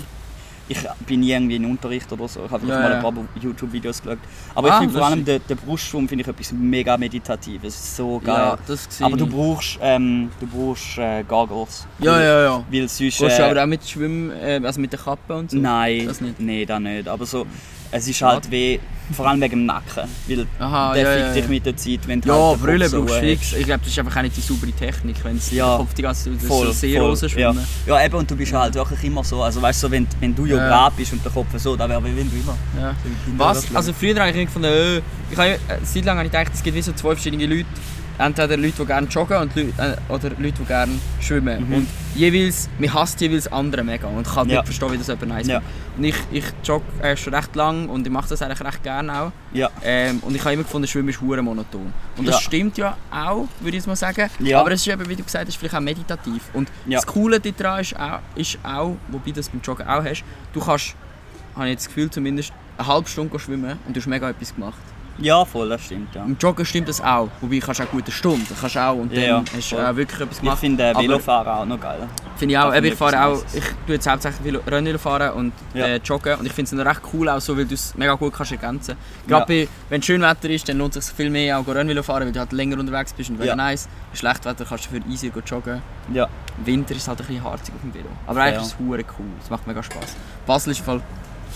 ich bin nie irgendwie in Unterricht oder so. Ich habe vielleicht Ja, mal ein paar YouTube-Videos geschaut. Aber Ah, ich finde vor allem den, den Brustschwimmen finde ich etwas mega Meditatives. Es ist so geil. Ja, aber du brauchst, ähm, du brauchst äh, Goggles. Ja, ja, ja. Weil sonst... Gehst du Äh, aber auch mit Schwimmen, äh, also mit der Kappe und so? nein, Das nicht? nee, das nicht. Aber so, es ist halt weh, vor allem wegen dem Nacken. Weil Aha, der ja, fickt ja, dich ja. mit der Zeit, wenn du Ja, halt den Brille brauchst fix. Ich glaube, das ist einfach auch nicht die saubere Technik, wenn es Ja. Kopf die ganze Zeit Voll, Seerose voll, ja. schwimmen. ja, eben, und du bist halt wirklich immer so, also weißt du, so, wenn, wenn du ja Ja. gerade bist und der Kopf so, dann wäre wie wenn du immer... Ja. so Was? Also früher habe ich gefunden, äh, ich habe, äh, seit langem habe ich gedacht, es gibt wie so zwei verschiedene Leute. Entweder Leute, die gerne joggen und Leute, äh, oder Leute, die gerne schwimmen. Mhm. Und jeweils, man hasst jeweils andere mega und ich kann Ja. nicht verstehen, wie das jemand nice Ja. Und ich, ich jogge äh, schon recht lang und ich mache das eigentlich recht gerne auch. Ja. Ähm, und ich habe immer gefunden, Schwimmen ist hure monoton. Und das Ja. stimmt ja auch, würde ich mal sagen. Ja. Aber es ist eben, wie du gesagt hast, vielleicht auch meditativ. Und das Coole daran ist auch, ist auch, wobei du das beim Joggen auch hast, du kannst, habe ich jetzt das Gefühl zumindest, eine halbe Stunde schwimmen und du hast mega etwas gemacht. Ja, voll, das stimmt, ja. Im Joggen stimmt das auch, wobei kannst du auch gute Stunde, kannst auch und Ja, dann ja, hast du auch wirklich etwas Ich gemacht. finde äh, Velofahren auch noch geil. Finde ich auch, eben, finde ich fahre ich auch, ich tue jetzt hauptsächlich Velo- Rennvelo fahren und Ja. äh, joggen und ich finde es noch recht cool auch so, weil du es mega gut kannst ergänzen. Gerade bei, wenn schön Wetter ist, dann lohnt es sich viel mehr auch Rennvelo fahren, weil du halt länger unterwegs bist und Ja. mega nice. Bei Schlechtwetter kannst du für easy joggen. Ja. Im Winter ist es halt ein bisschen harzig auf dem Velo. Aber Ja. eigentlich ist es cool, es macht mega Spaß. Basel ist voll,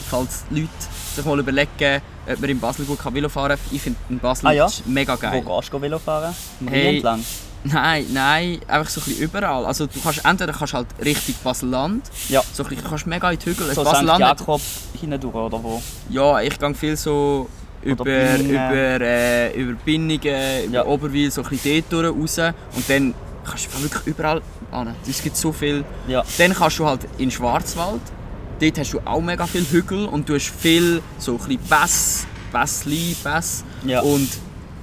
falls die Leute sich mal überlegen, ob man in Basel gut Velo fahren kann. Ich finde in Basel Ah ja? mega geil. Wo gehst du Velofahren? Am Rhein Hey. entlang? Nein, nein, einfach so ein bisschen überall. Also du kannst entweder kannst halt Richtig Basel-Land, Ja. so ein bisschen, du kannst mega in die Hügel. So St. Basel-Land Jakob hindurch oder wo? Ja, ich gehe viel so über, Binningen. über, äh, über Binningen, über Ja. Oberwil, so ein bisschen dort durch raus. Und dann kannst du wirklich überall hin. Es gibt so viel. Ja. Dann kannst du halt in den Schwarzwald. Dort hast du auch mega viele Hügel und du hast viel so ein bisschen Pässe, Pässe. Ja. Und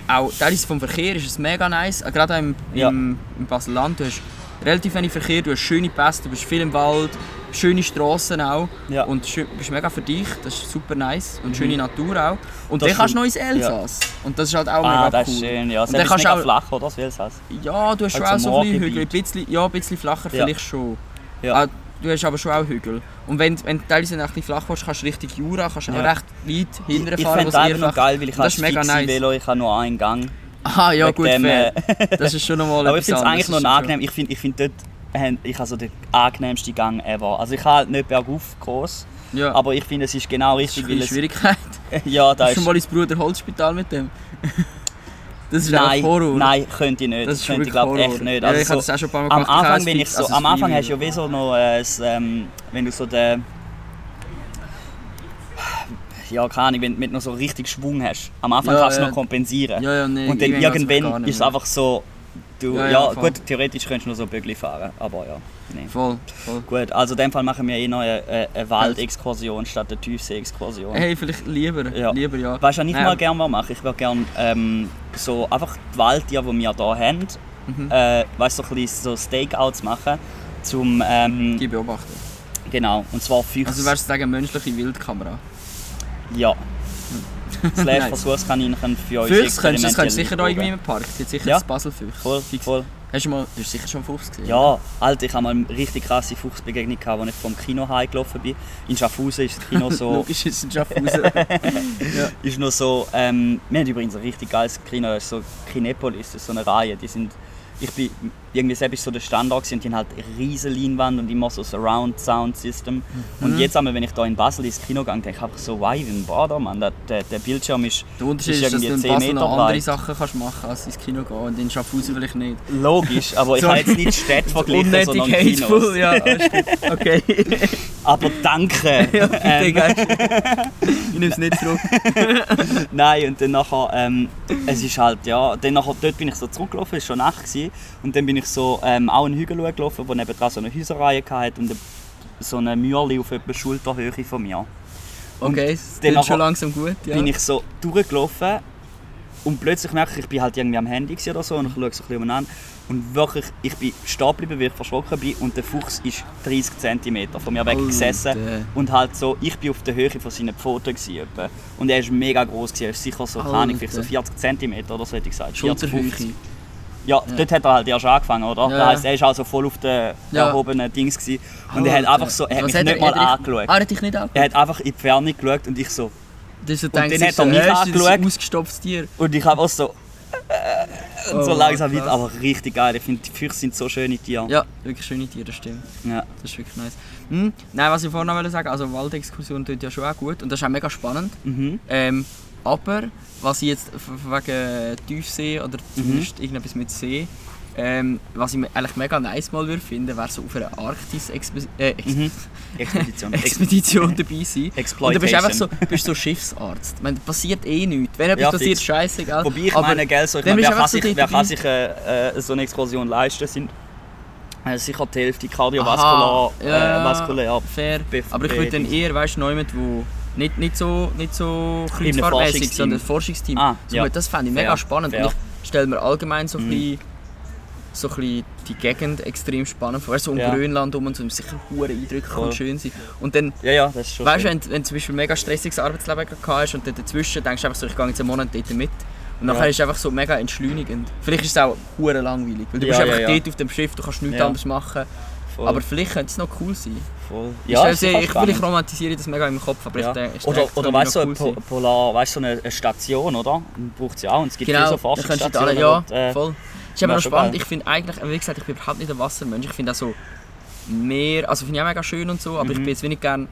auch teilweise vom Verkehr ist es mega nice. Äh, Gerade auch im, Ja. im, im Basel-Land. Du hast relativ wenig Verkehr, du hast schöne Pässe, du bist viel im Wald, schöne Straßen auch. Ja. Und schön, bist mega verdicht, das ist super nice. Und schöne Natur auch. Und Das dann kannst du noch ins Elsass. Und das ist halt auch Ah, mega das cool. ist schön, ja. Und dann kannst mega auch- flach, oder? Das Elsass. Ja, du hast schon Also auch so ein bisschen. Hügel. Ein bisschen, ja, ein bisschen flacher Ja. vielleicht schon. Ja. Ah, du hast aber schon auch Hügel. Und wenn, wenn du teilweise ein bisschen flach willst, kannst du richtig Jura, kannst du Ja. auch recht weit hinterher Ich fahren, finde einfach noch flach geil, weil ich das ist mega nice. Velo, ich habe nur einen Gang. Aha, ja gut, dem, fair. äh, Das ist schon nochmal Aber ich finde es eigentlich noch das angenehm. Ich finde ich find dort, äh, ich habe so den angenehmsten Gang ever. Also ich habe halt nicht bergauf groß, Ja, aber ich finde es ist genau das ist richtig, eine weil. Schwierigkeit. Ja, da ist... schon mal ins Bruder Holzspital mit dem? Das ist Nein, Horror. nein, könnte ich nicht. das Das könnte ich glaube echt nicht. Ja, Also ich habe so, das auch schon ein paar Mal am gemacht. Anfang, wenn ich es so, also am Anfang hast du ja wie so noch, äh, das, ähm, wenn du so den, ja keine Ahnung, wenn du mit noch so richtig Schwung hast. Am Anfang Ja, kannst du ja. noch kompensieren. Ja, ja, nee, Und dann irgendwann ist es einfach so, du, Ja, ja, ja, gut, theoretisch könntest du noch so Bögli fahren, aber ja, nee. Voll, voll. Gut, also in dem Fall machen wir eh noch eine, eine, Waldexkursion statt eine Tiefsee-Exkursion. Hey, vielleicht lieber. Ja. Lieber, ja. Weißt du, was ich Nein, mal gerne machen Ich würde gerne ähm, so einfach die Waldtiere, die wir hier haben, Mhm. äh, weißt, du, so, ein bisschen so Stakeouts machen. Zum, ähm, Die beobachten. genau, und zwar Füchse. Also wärst du sagen, menschliche Wildkamera? ja. Slash Nice. Versuchskaninchen für uns Füchse könntest du sicher noch irgendwie im Park. Es gibt sicher Ja. das Baselfüchs. Voll, Fix. Hast du mal, du hast sicher schon Fuchs gesehen? Ja, Alter, ich habe mal eine richtig krasse Fuchsbegegnung gehabt, als ich vom Kino heimgelaufen bin. In Schaffhausen ist das Kino so... Logisch ist es in Schaffhausen. ist noch so, ähm, wir haben übrigens ein richtig geiles Kino, das ist so Kinepolis, das ist so eine Reihe, die sind, ich bin, irgendwie selbst so der Standard und die haben halt riesen Leinwand und immer so Surround Sound System. Und Mhm. jetzt einmal, wenn ich da in Basel ins Kino gehe, denke ich einfach so, wow, wie ein Bader, Mann, der, der, der Bildschirm ist, Der Unterschied ist ist, dass du irgendwie in 10 Basel Meter noch andere breit. Sachen kannst machen als ins Kino gehen und in Schaffhausen vielleicht nicht. logisch, aber ich habe jetzt nicht Städte verglichen, sondern Unnötig hateful, Kinos. ja. Okay. Aber danke! ja, bitte, Ähm. Ich nehme es nicht zurück. Nein, und dann nachher, ähm, es ist halt, ja, dann nachher, dort bin ich so zurückgelaufen, es war schon Nacht gewesen, und dann bin ich so ähm, auch einen Hügel gelaufen, wo nebendran so eine Häuserreihe hatte und so eine Mürli auf etwa Schulterhöhe von mir. Und Okay, dann klingt schon langsam gut. Ja. bin ich so durchgelaufen und plötzlich merke ich, ich bin halt irgendwie am Handy oder so und ich schaue so ein bisschen umeinander und wirklich, ich bin stehen geblieben, weil ich verschrocken bin und der Fuchs ist 30 cm von mir weg gesessen und halt so, ich bin auf der Höhe von seinen Pfoten gewesen, und er ist mega groß gewesen, er ist sicher so, keine Ahnung, vielleicht so Alter. 40 cm oder so hätte ich gesagt, 40, Schulterhöhe. 50. Ja, dort hat er halt erst angefangen, oder? Ja. Das heisst, er ist also voll auf den Ja. erhobenen Dings gewesen. und er hat einfach so, er hat mich nicht mal er, er, angeschaut. Ah, er hat dich nicht angeschaut? Er hat einfach in die Ferne geschaut und ich so, Das so dann hat sich so, er mich das angeschaut. ein ausgestopftes Tier. Und ich habe auch so. Äh, und so Oh, langsam krass. weiter. Aber richtig geil. Ich finde, die Füchse sind so schöne Tiere. Ja, wirklich schöne Tiere, das stimmt. Ja. Das ist wirklich nice. Hm, nein, was ich vorhin noch wollte sagen, also Waldexkursion tut ja schon auch gut und das ist auch mega spannend. Mhm. Ähm, aber was ich jetzt wegen Tiefsee oder zumindest irgendetwas mit See, ähm, was ich eigentlich mega nice mal würde finden, wäre so auf einer Arktis-Expedition äh, Ex Mhm. Expedition. Ex Expedition dabei sein. Und du bist einfach so, bist so Schiffsarzt. Ich meine, passiert eh nichts. Wenn etwas Ja, passiert, fix. scheißegal. Wobei ich Aber meine, gell, so, ich meine, wer, kann einfach sich, so wer kann sich äh, äh, so eine Exkursion leisten, sind äh, sicher die Hälfte kardiovaskulär, ja, äh, vaskulär. fair. Aber ich würde dann eher, weißt du, jemand, wo nicht, nicht so, nicht so kreuzfahrtmäßig, sondern ein Forschungsteam. Ah, so, ja. Das fände ich mega spannend. Und ich stelle mir allgemein so ein Mhm. bisschen, so ein die Gegend extrem spannend vor. So um Ja. Grönland um und so, sicher hure eindrücklich Voll. und schön sein. Und dann, Ja, ja, das ist schon weißt du, wenn, wenn du zum Beispiel ein mega stressiges Arbeitsleben gehabt hast und dann dazwischen denkst du einfach so, ich gehe jetzt einen Monat dort mit. Und Ja. nachher ist es einfach so mega entschleunigend. Vielleicht ist es auch hure langweilig, weil du Ja, bist einfach ja, ja. dort auf dem Schiff, du kannst nichts Ja. anderes machen. Voll, Aber vielleicht könnte es noch cool sein. voll. Ja, ich, ich, vielleicht romantisiere ich das mega im Kopf, aber Ja. ich denke, ich Oder, denke, oder weißt du, so Po- cool sein. Polar, weißt du, so eine, eine Station, oder? Braucht sie auch. Und es gibt Genau, so Forschungsstationen. alle, ja, dort, äh, voll. Ist aber noch spannend, ich finde eigentlich, wie gesagt, ich bin überhaupt nicht ein Wassermensch, ich finde auch so Meer, also finde ich auch mega schön und so, aber ich Mhm. bin jetzt wenig gern,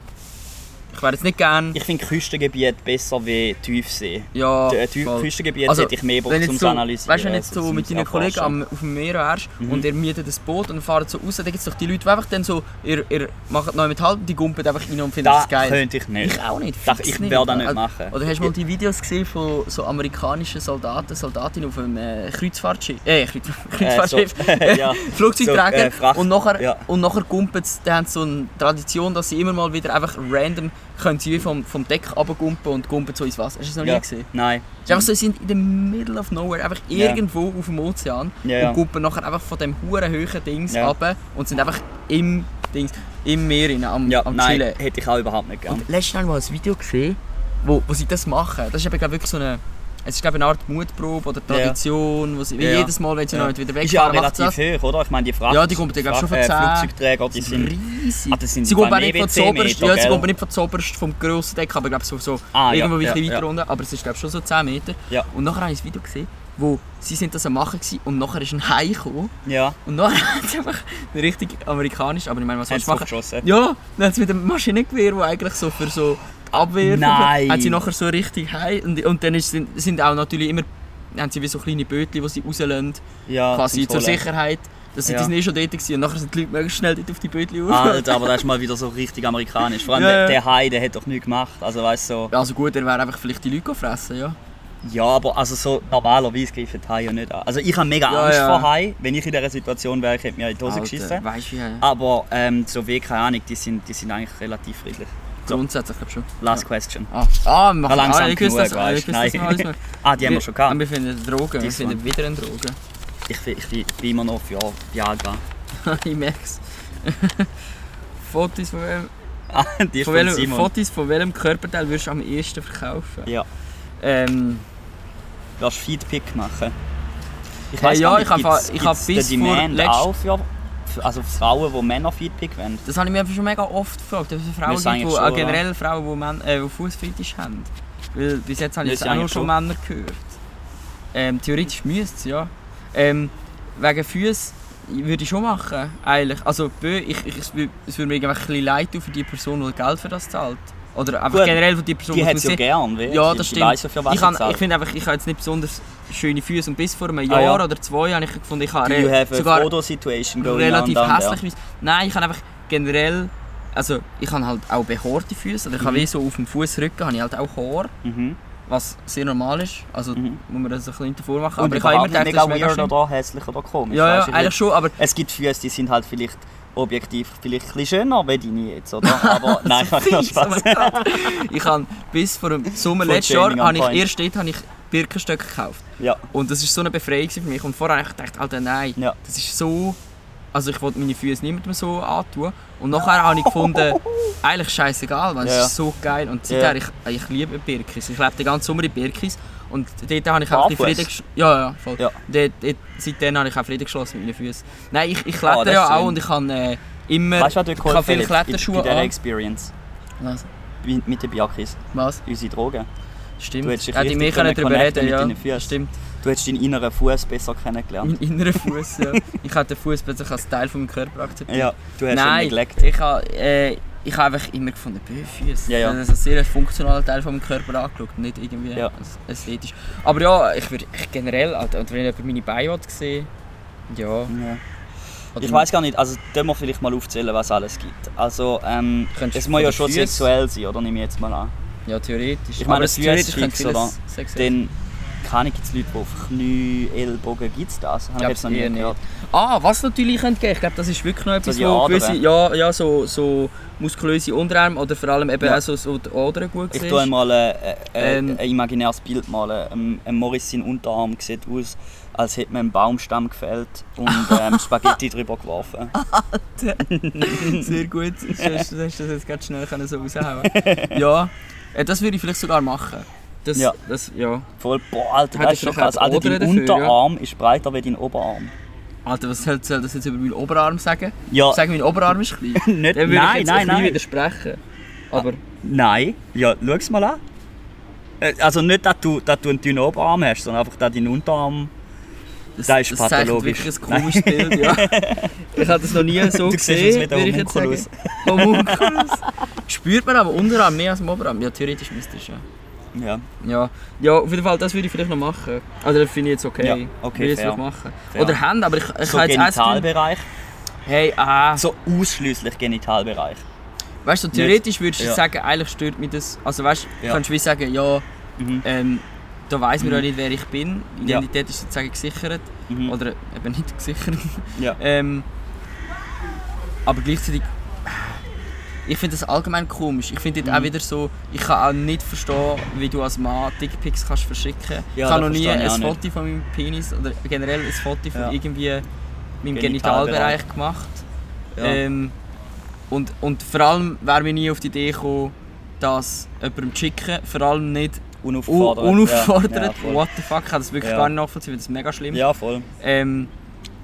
ich wäre jetzt nicht gern, Ich finde Küstengebiet besser wie Tiefsee. ja, Die, äh, voll. Küstengebiet Also, hätte ich mehr Bock zum zu so, analysieren. weißt du, wenn jetzt so mit deinen. Kollegen am, auf dem Meer wärst Mhm. und ihr mietet ein Boot und fahrt so raus, dann gibt es doch die Leute, die einfach dann so, ihr, ihr macht neu mit Halten, die gumpen einfach rein und finden Das das geil. könnte ich nicht. Ich auch nicht. Das, ich werde das nicht Also, machen. Oder hast du mal die Videos gesehen von so amerikanischen Soldaten, Soldatinnen auf einem äh, Kreuzfahrtschiff? Äh, Kreuz Kreuzfahrtschiff. Äh, so, ja. Flugzeugträger. So, äh, und nachher, ja. und nachher gumpeln sie, die haben so eine Tradition, dass sie immer mal wieder einfach random können sie vom, vom Deck runtergumpen und gumpen so ins Wasser. Hast du das noch nie ja. gesehen? Nein. Es ist einfach so, sie sind in the middle of nowhere, einfach Ja. irgendwo auf dem Ozean ja. und gumpen nachher einfach von dem huren hohen Dings Ja. runter und sind einfach im, Dings, im Meer rein, am, Ja, am nein, Chillen. hätte ich auch überhaupt nicht gern. Und letztes Mal mal ein Video gesehen, wo, wo sie das machen. Das ist eben wirklich so eine es ist glaube eine Art Mutprobe oder Tradition, wo sie, wie Ja. jedes Mal, wenn sie Ja. noch nicht wieder Ist ja wegfahren, macht sie relativ hoch, oder? Ich meine, die Fracht, Ja, die kommen, ich glaube, schon von äh, 10. Flugzeugträger, die sind... riesig. Ah, sind sie kommen auch nicht von zoberst, ja, sie kommen nicht von zoberst vom grossen Deck, aber ich glaube so, so Ah, ja, irgendwo ein ja, bisschen weiter ja. runter. Aber es ist glaube schon so 10 Meter. Ja. Und nachher habe ich ein Video gesehen, wo sie sind das am machen gewesen, und nachher ist ein Hai gekommen Ja, und nachher hat sie einfach richtig amerikanisch, aber ich meine, was sie du machen? geschossen. Ja, dann hat sie mit dem Maschinengewehr, wo eigentlich so für so Abwehr Nein. hat sie nachher so richtig heim und, und dann ist, sind, sind auch natürlich immer haben sie wie so kleine Bötchen, die sie rauslösen, Ja, quasi zur. Sicherheit. Das sind, Ja. Die sind eh schon dort gewesen. und nachher sind die Leute möglichst schnell dort auf die Bötchen auf. Alter, aber das ist mal wieder so richtig amerikanisch. Vor allem Ja, der, ja. der Hai, der hat doch nichts gemacht. Also weißt so, Also gut, er wäre einfach vielleicht die Leute gefressen, ja. ja, aber also so normalerweise greifen die Haie ja nicht an. Also ich habe mega Ja, Angst ja. vor Hai. Wenn ich in dieser Situation wäre, ich hätte mir in die Hose geschissen. weißt wie? Aber ähm, so wie, keine Ahnung, die sind, die sind eigentlich relativ friedlich. Grundsätzlich glaube ich schon. Last question. Ah, ah, wir machen Ja, langsam ah, ich das, genug, ah, ich das Nein. noch. Ah, die haben wir schon Ah, gehabt. wir finden Drogen, wir finden wieder eine Droge. Ich, bin- ich bin- immer noch für Viagra. ich merke es. Fotos von welchem, Ah, die von welchem, Simon. Fotos von welchem Körperteil würdest du am ehesten verkaufen? Ja. Ähm, Willst du Feedpick machen? Ich Hey, weiss ja, gar ich hab- gibt's- ich hab gibt's bis vor Demand letzt- auch für, für also Frauen, die Männer Feedpick wollen. das habe ich mir einfach schon mega oft gefragt. Ob es Frauen gibt, wo, schon, oder? generell Frauen, die, äh, die Fußfetisch haben. Weil bis jetzt habe ich jetzt auch nur schon Männer gehört. Ähm, theoretisch müsste es, ja. Ähm, wegen Füßen würde ich schon machen, eigentlich. Also, ich, ich, es wür- es würde mir irgendwie ein bisschen leid tun für die Person, die Geld für das zahlt. Oder einfach Gut, generell für die Person, Die die hat es ja gern, Ja, die, das die stimmt. ja, für Ich, kann- ich finde einfach, ich habe jetzt nicht besonders schöne Füße und bis vor einem Ah, Jahr ja. oder zwei habe ich gefunden, ich habe re- sogar relativ on hässlich Füße. Nein, ich habe einfach generell, also ich habe halt auch behaarte Füße, oder ich habe Mhm. wie so auf dem Fußrücken habe ich halt auch Haar? Mhm. was sehr normal ist, also Mhm. muss man das ein bisschen davor machen, Und aber ich habe immer gedacht, das ist mega weird oder hässlich oder komisch. Ja, ja, eigentlich schon, aber Es gibt Füße, die sind halt vielleicht objektiv vielleicht ein schöner, wie deine jetzt, oder? Aber nein, ich oh Spaß. ich habe bis vor dem Sommer letztes Jahr, habe ich erst dort habe ich Birkenstöcke gekauft. Ja, Und das war so eine Befreiung für mich. Und vorher habe ich gedacht, Alter, nein, ja. das ist so... Also ich wollte meine Füße niemandem so antun. Und nachher habe ich gefunden, eigentlich scheißegal, weil es Ja. ist so geil. Und seither, ich, ich liebe Birkis. Ich lebe den ganzen Sommer in Birkis. Und dort habe ich auch die? Frieden geschlossen. Ja, ja, voll. Ja. Dort, dort, seitdem habe ich auch Frieden geschlossen mit meinen Füßen. Nein, ich, ich Ah, klettere das ja auch schön. und ich habe äh, immer... Weißt was ich habe geholfen viele bei- Kletterschuhe bei. Experience? Was? Mit den Biakis, Was? unsere Drogen. Stimmt. Du hättest dich Hätte ich mehr können darüber reden mit ja. deinen Füßen. Stimmt. Du hättest deinen inneren Fuß besser kennengelernt. Mein innerer Fuß, ja. Ich habe den Fuß plötzlich als Teil von meinem Körper akzeptiert. Ja, du hast ihn Nein, neglect. ich habe äh, ich habe einfach immer gefunden, Böfüße. Ja, ja. Das ist ein sehr funktionaler Teil von meinem Körper angeschaut, nicht irgendwie Ja. ästhetisch. Aber ja, ich würde generell, also, wenn jemand meine Beine sehen ja. Ja. Oder Ich weiß gar nicht, also können wir vielleicht mal aufzählen, was alles gibt. Also, ähm, es muss ja schon Füßen- sexuell sein, oder? Nehme ich jetzt mal an. Ja, theoretisch. Ich meine, Aber Füße theoretisch fix, könnte oder? sexuell Dann, keine gibt es Leute, die auf Knie, Ellbogen, gibt es das? Habe ich jetzt noch nie gehört. Ah, was natürlich könnte geben, ich glaube, das ist wirklich noch etwas, die wo gewisse, ja, ja, so, so muskulöse Unterarme oder vor allem eben Ja. auch so, so die Adern gut Ich tue einmal äh, äh, Ähm. ein imaginäres Bild malen. Ähm, ähm, Morris sein Unterarm sieht aus, als hätte man einen Baumstamm gefällt und ähm, Spaghetti drüber geworfen. Sehr gut, du hast, das jetzt ganz schnell so raushauen Ja, äh, das würde ich vielleicht sogar machen. Das, Ja. das, ja. Voll, boah, Alter, das ist schon ich krass. Alter, dein dafür, Unterarm ist breiter als dein Oberarm. Alter, was soll, das jetzt über meinen Oberarm sagen? Ja, Sagen, mein Oberarm ist klein. nicht, Dann würde ich nein, jetzt nein, nein. widersprechen. Aber Nein, ja, schau es mal an. Äh, Also nicht, dass du, dass du einen dünnen Oberarm hast, sondern einfach, dass dein Unterarm... das, Das ist das zeichnet pathologisch. wirklich ein komisches Bild, ja. Ich habe das noch nie so Du gesehen, würde ich jetzt sagen. Homunculus. Spürt man aber Unterarm mehr als am Oberarm? Ja, theoretisch müsste es ja. Ja, Ja, ja, auf jeden Fall, das würde ich vielleicht noch machen. Also das finde ich jetzt okay. Ja, okay, Würde ich jetzt machen. Fair. Oder Hände, aber ich, ich so habe jetzt auch Genitalbereich. Hey, ah. So ausschließlich Genitalbereich. Weißt du, so theoretisch würdest du Ja. sagen, eigentlich stört mich das. Also weißt du, Ja. kannst du wie sagen, ja, Mhm. ähm, da weiß man Mhm. ja nicht, wer ich bin. Ja. Identität ist sozusagen gesichert. Mhm. Oder eben nicht gesichert. Ja. ähm, aber gleichzeitig. Ich finde das allgemein komisch. Ich finde Mhm. auch wieder so, ich kann auch nicht verstehen, wie du als Mann Dickpics kannst verschicken. Ja, ich habe noch nie ein Foto von meinem Penis oder generell ein Foto von Ja. irgendwie meinem Genitalbereich. Genitalbereich gemacht. Ja. Ähm, und, und vor allem wäre mir nie auf die Idee gekommen, das jemandem zu schicken. Vor allem nicht unaufgefordert. Un unaufgefordert. Ja, ja. What the fuck, ich kann das wirklich gar nicht nachvollziehen, das ist mega schlimm. Ja, voll. Ähm,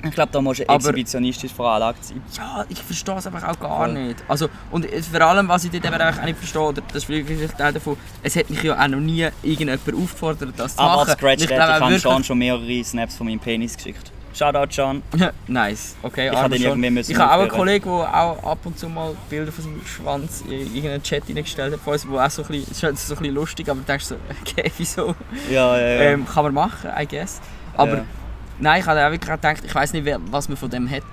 Ich glaube, da musst du Aber- exhibitionistisch veranlagt sein. ja, ich verstehe es einfach auch gar Voll. nicht. Also, und es- vor allem, was ich dort eben auch nicht verstehe, das ist vielleicht Teil davon, es hat mich ja auch noch nie irgendjemand aufgefordert, das zu Aber machen. Scratch Und ich glaube ich habe wirklich- Sean schon mehrere Snaps von meinem Penis geschickt. Shoutout, Sean. nice, okay. Ich habe Sean. irgendwie müssen Ich habe auch einen. Kollegen, der auch ab und zu mal Bilder von seinem Schwanz in irgendeinen Chat reingestellt hat von uns, wo auch so ein bisschen, so ein bisschen lustig, aber du denkst so, okay, wieso? Ja, ja, ja. Ähm, kann man machen, I guess. Aber Ja. Nein, ich habe auch wirklich gedacht, ich weiß nicht, was man von dem hat.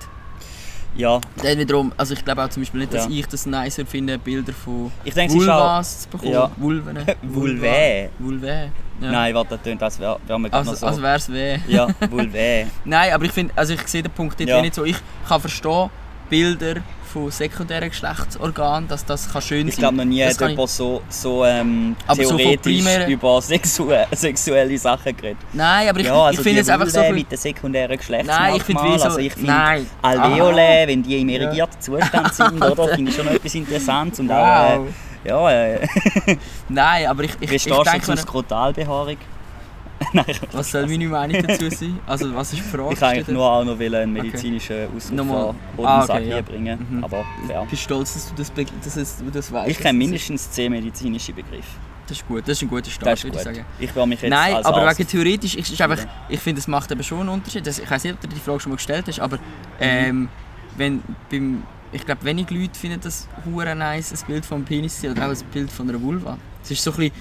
ja. Dann wiederum, also ich glaube auch zum Beispiel nicht, dass Ja. ich das nicer finde, Bilder von Ich denke. Vulvas zu bekommen. Ja. Vulven. Vulvae. Vulvae. Ja. Nein, warte, das tönt, als wäre gerade Also, noch so... als wäre es weh. Ja, Vulvae. Nein, aber ich finde, also ich sehe den Punkt dort Ja. wie nicht so. Ich kann verstehen, Bilder von sekundären Geschlechtsorganen, dass das kann schön Ich sein glaube, noch nie hat kann jemand so, so ähm, so theoretisch primären- über sexu sexuelle Sachen geredet. Nein, aber ich, ja, also ich finde es einfach so... Mit den sekundären Nein, ich finde Geschlechtsmerkmalen. wie so... Also ich finde. Alveole, wenn die im irrigierten Zustand sind, oder, finde ich schon etwas Interessantes. Und auch, Wow. äh, ja, äh, Nein, aber ich, ich, wie ich stehst du denke zur mir, Skrotalbehaarung? Nein, was soll meine Meinung dazu sein? Also was ist die Frage? ich kann eigentlich nur auch noch einen medizinischen Ausdruck Nochmal. von Ah, Hodensack okay, ja. hier bringen, Mhm. aber fair. Ich bin stolz, dass du das, dass du das weißt. Ich kenne mindestens zehn medizinische Begriffe. Das ist gut, das ist ein guter Start, würde ich sagen. Ich will mich jetzt Nein, als aber Arzt wegen theoretisch, ich, ist einfach, ich finde, es macht eben schon einen Unterschied. Ich weiß nicht, ob du die Frage schon mal gestellt hast, aber ähm, wenn beim, ich glaube, wenig Leute finden das hure nice, ein Bild vom Penis oder auch ein Bild von einer Vulva. Es ist so ein bisschen,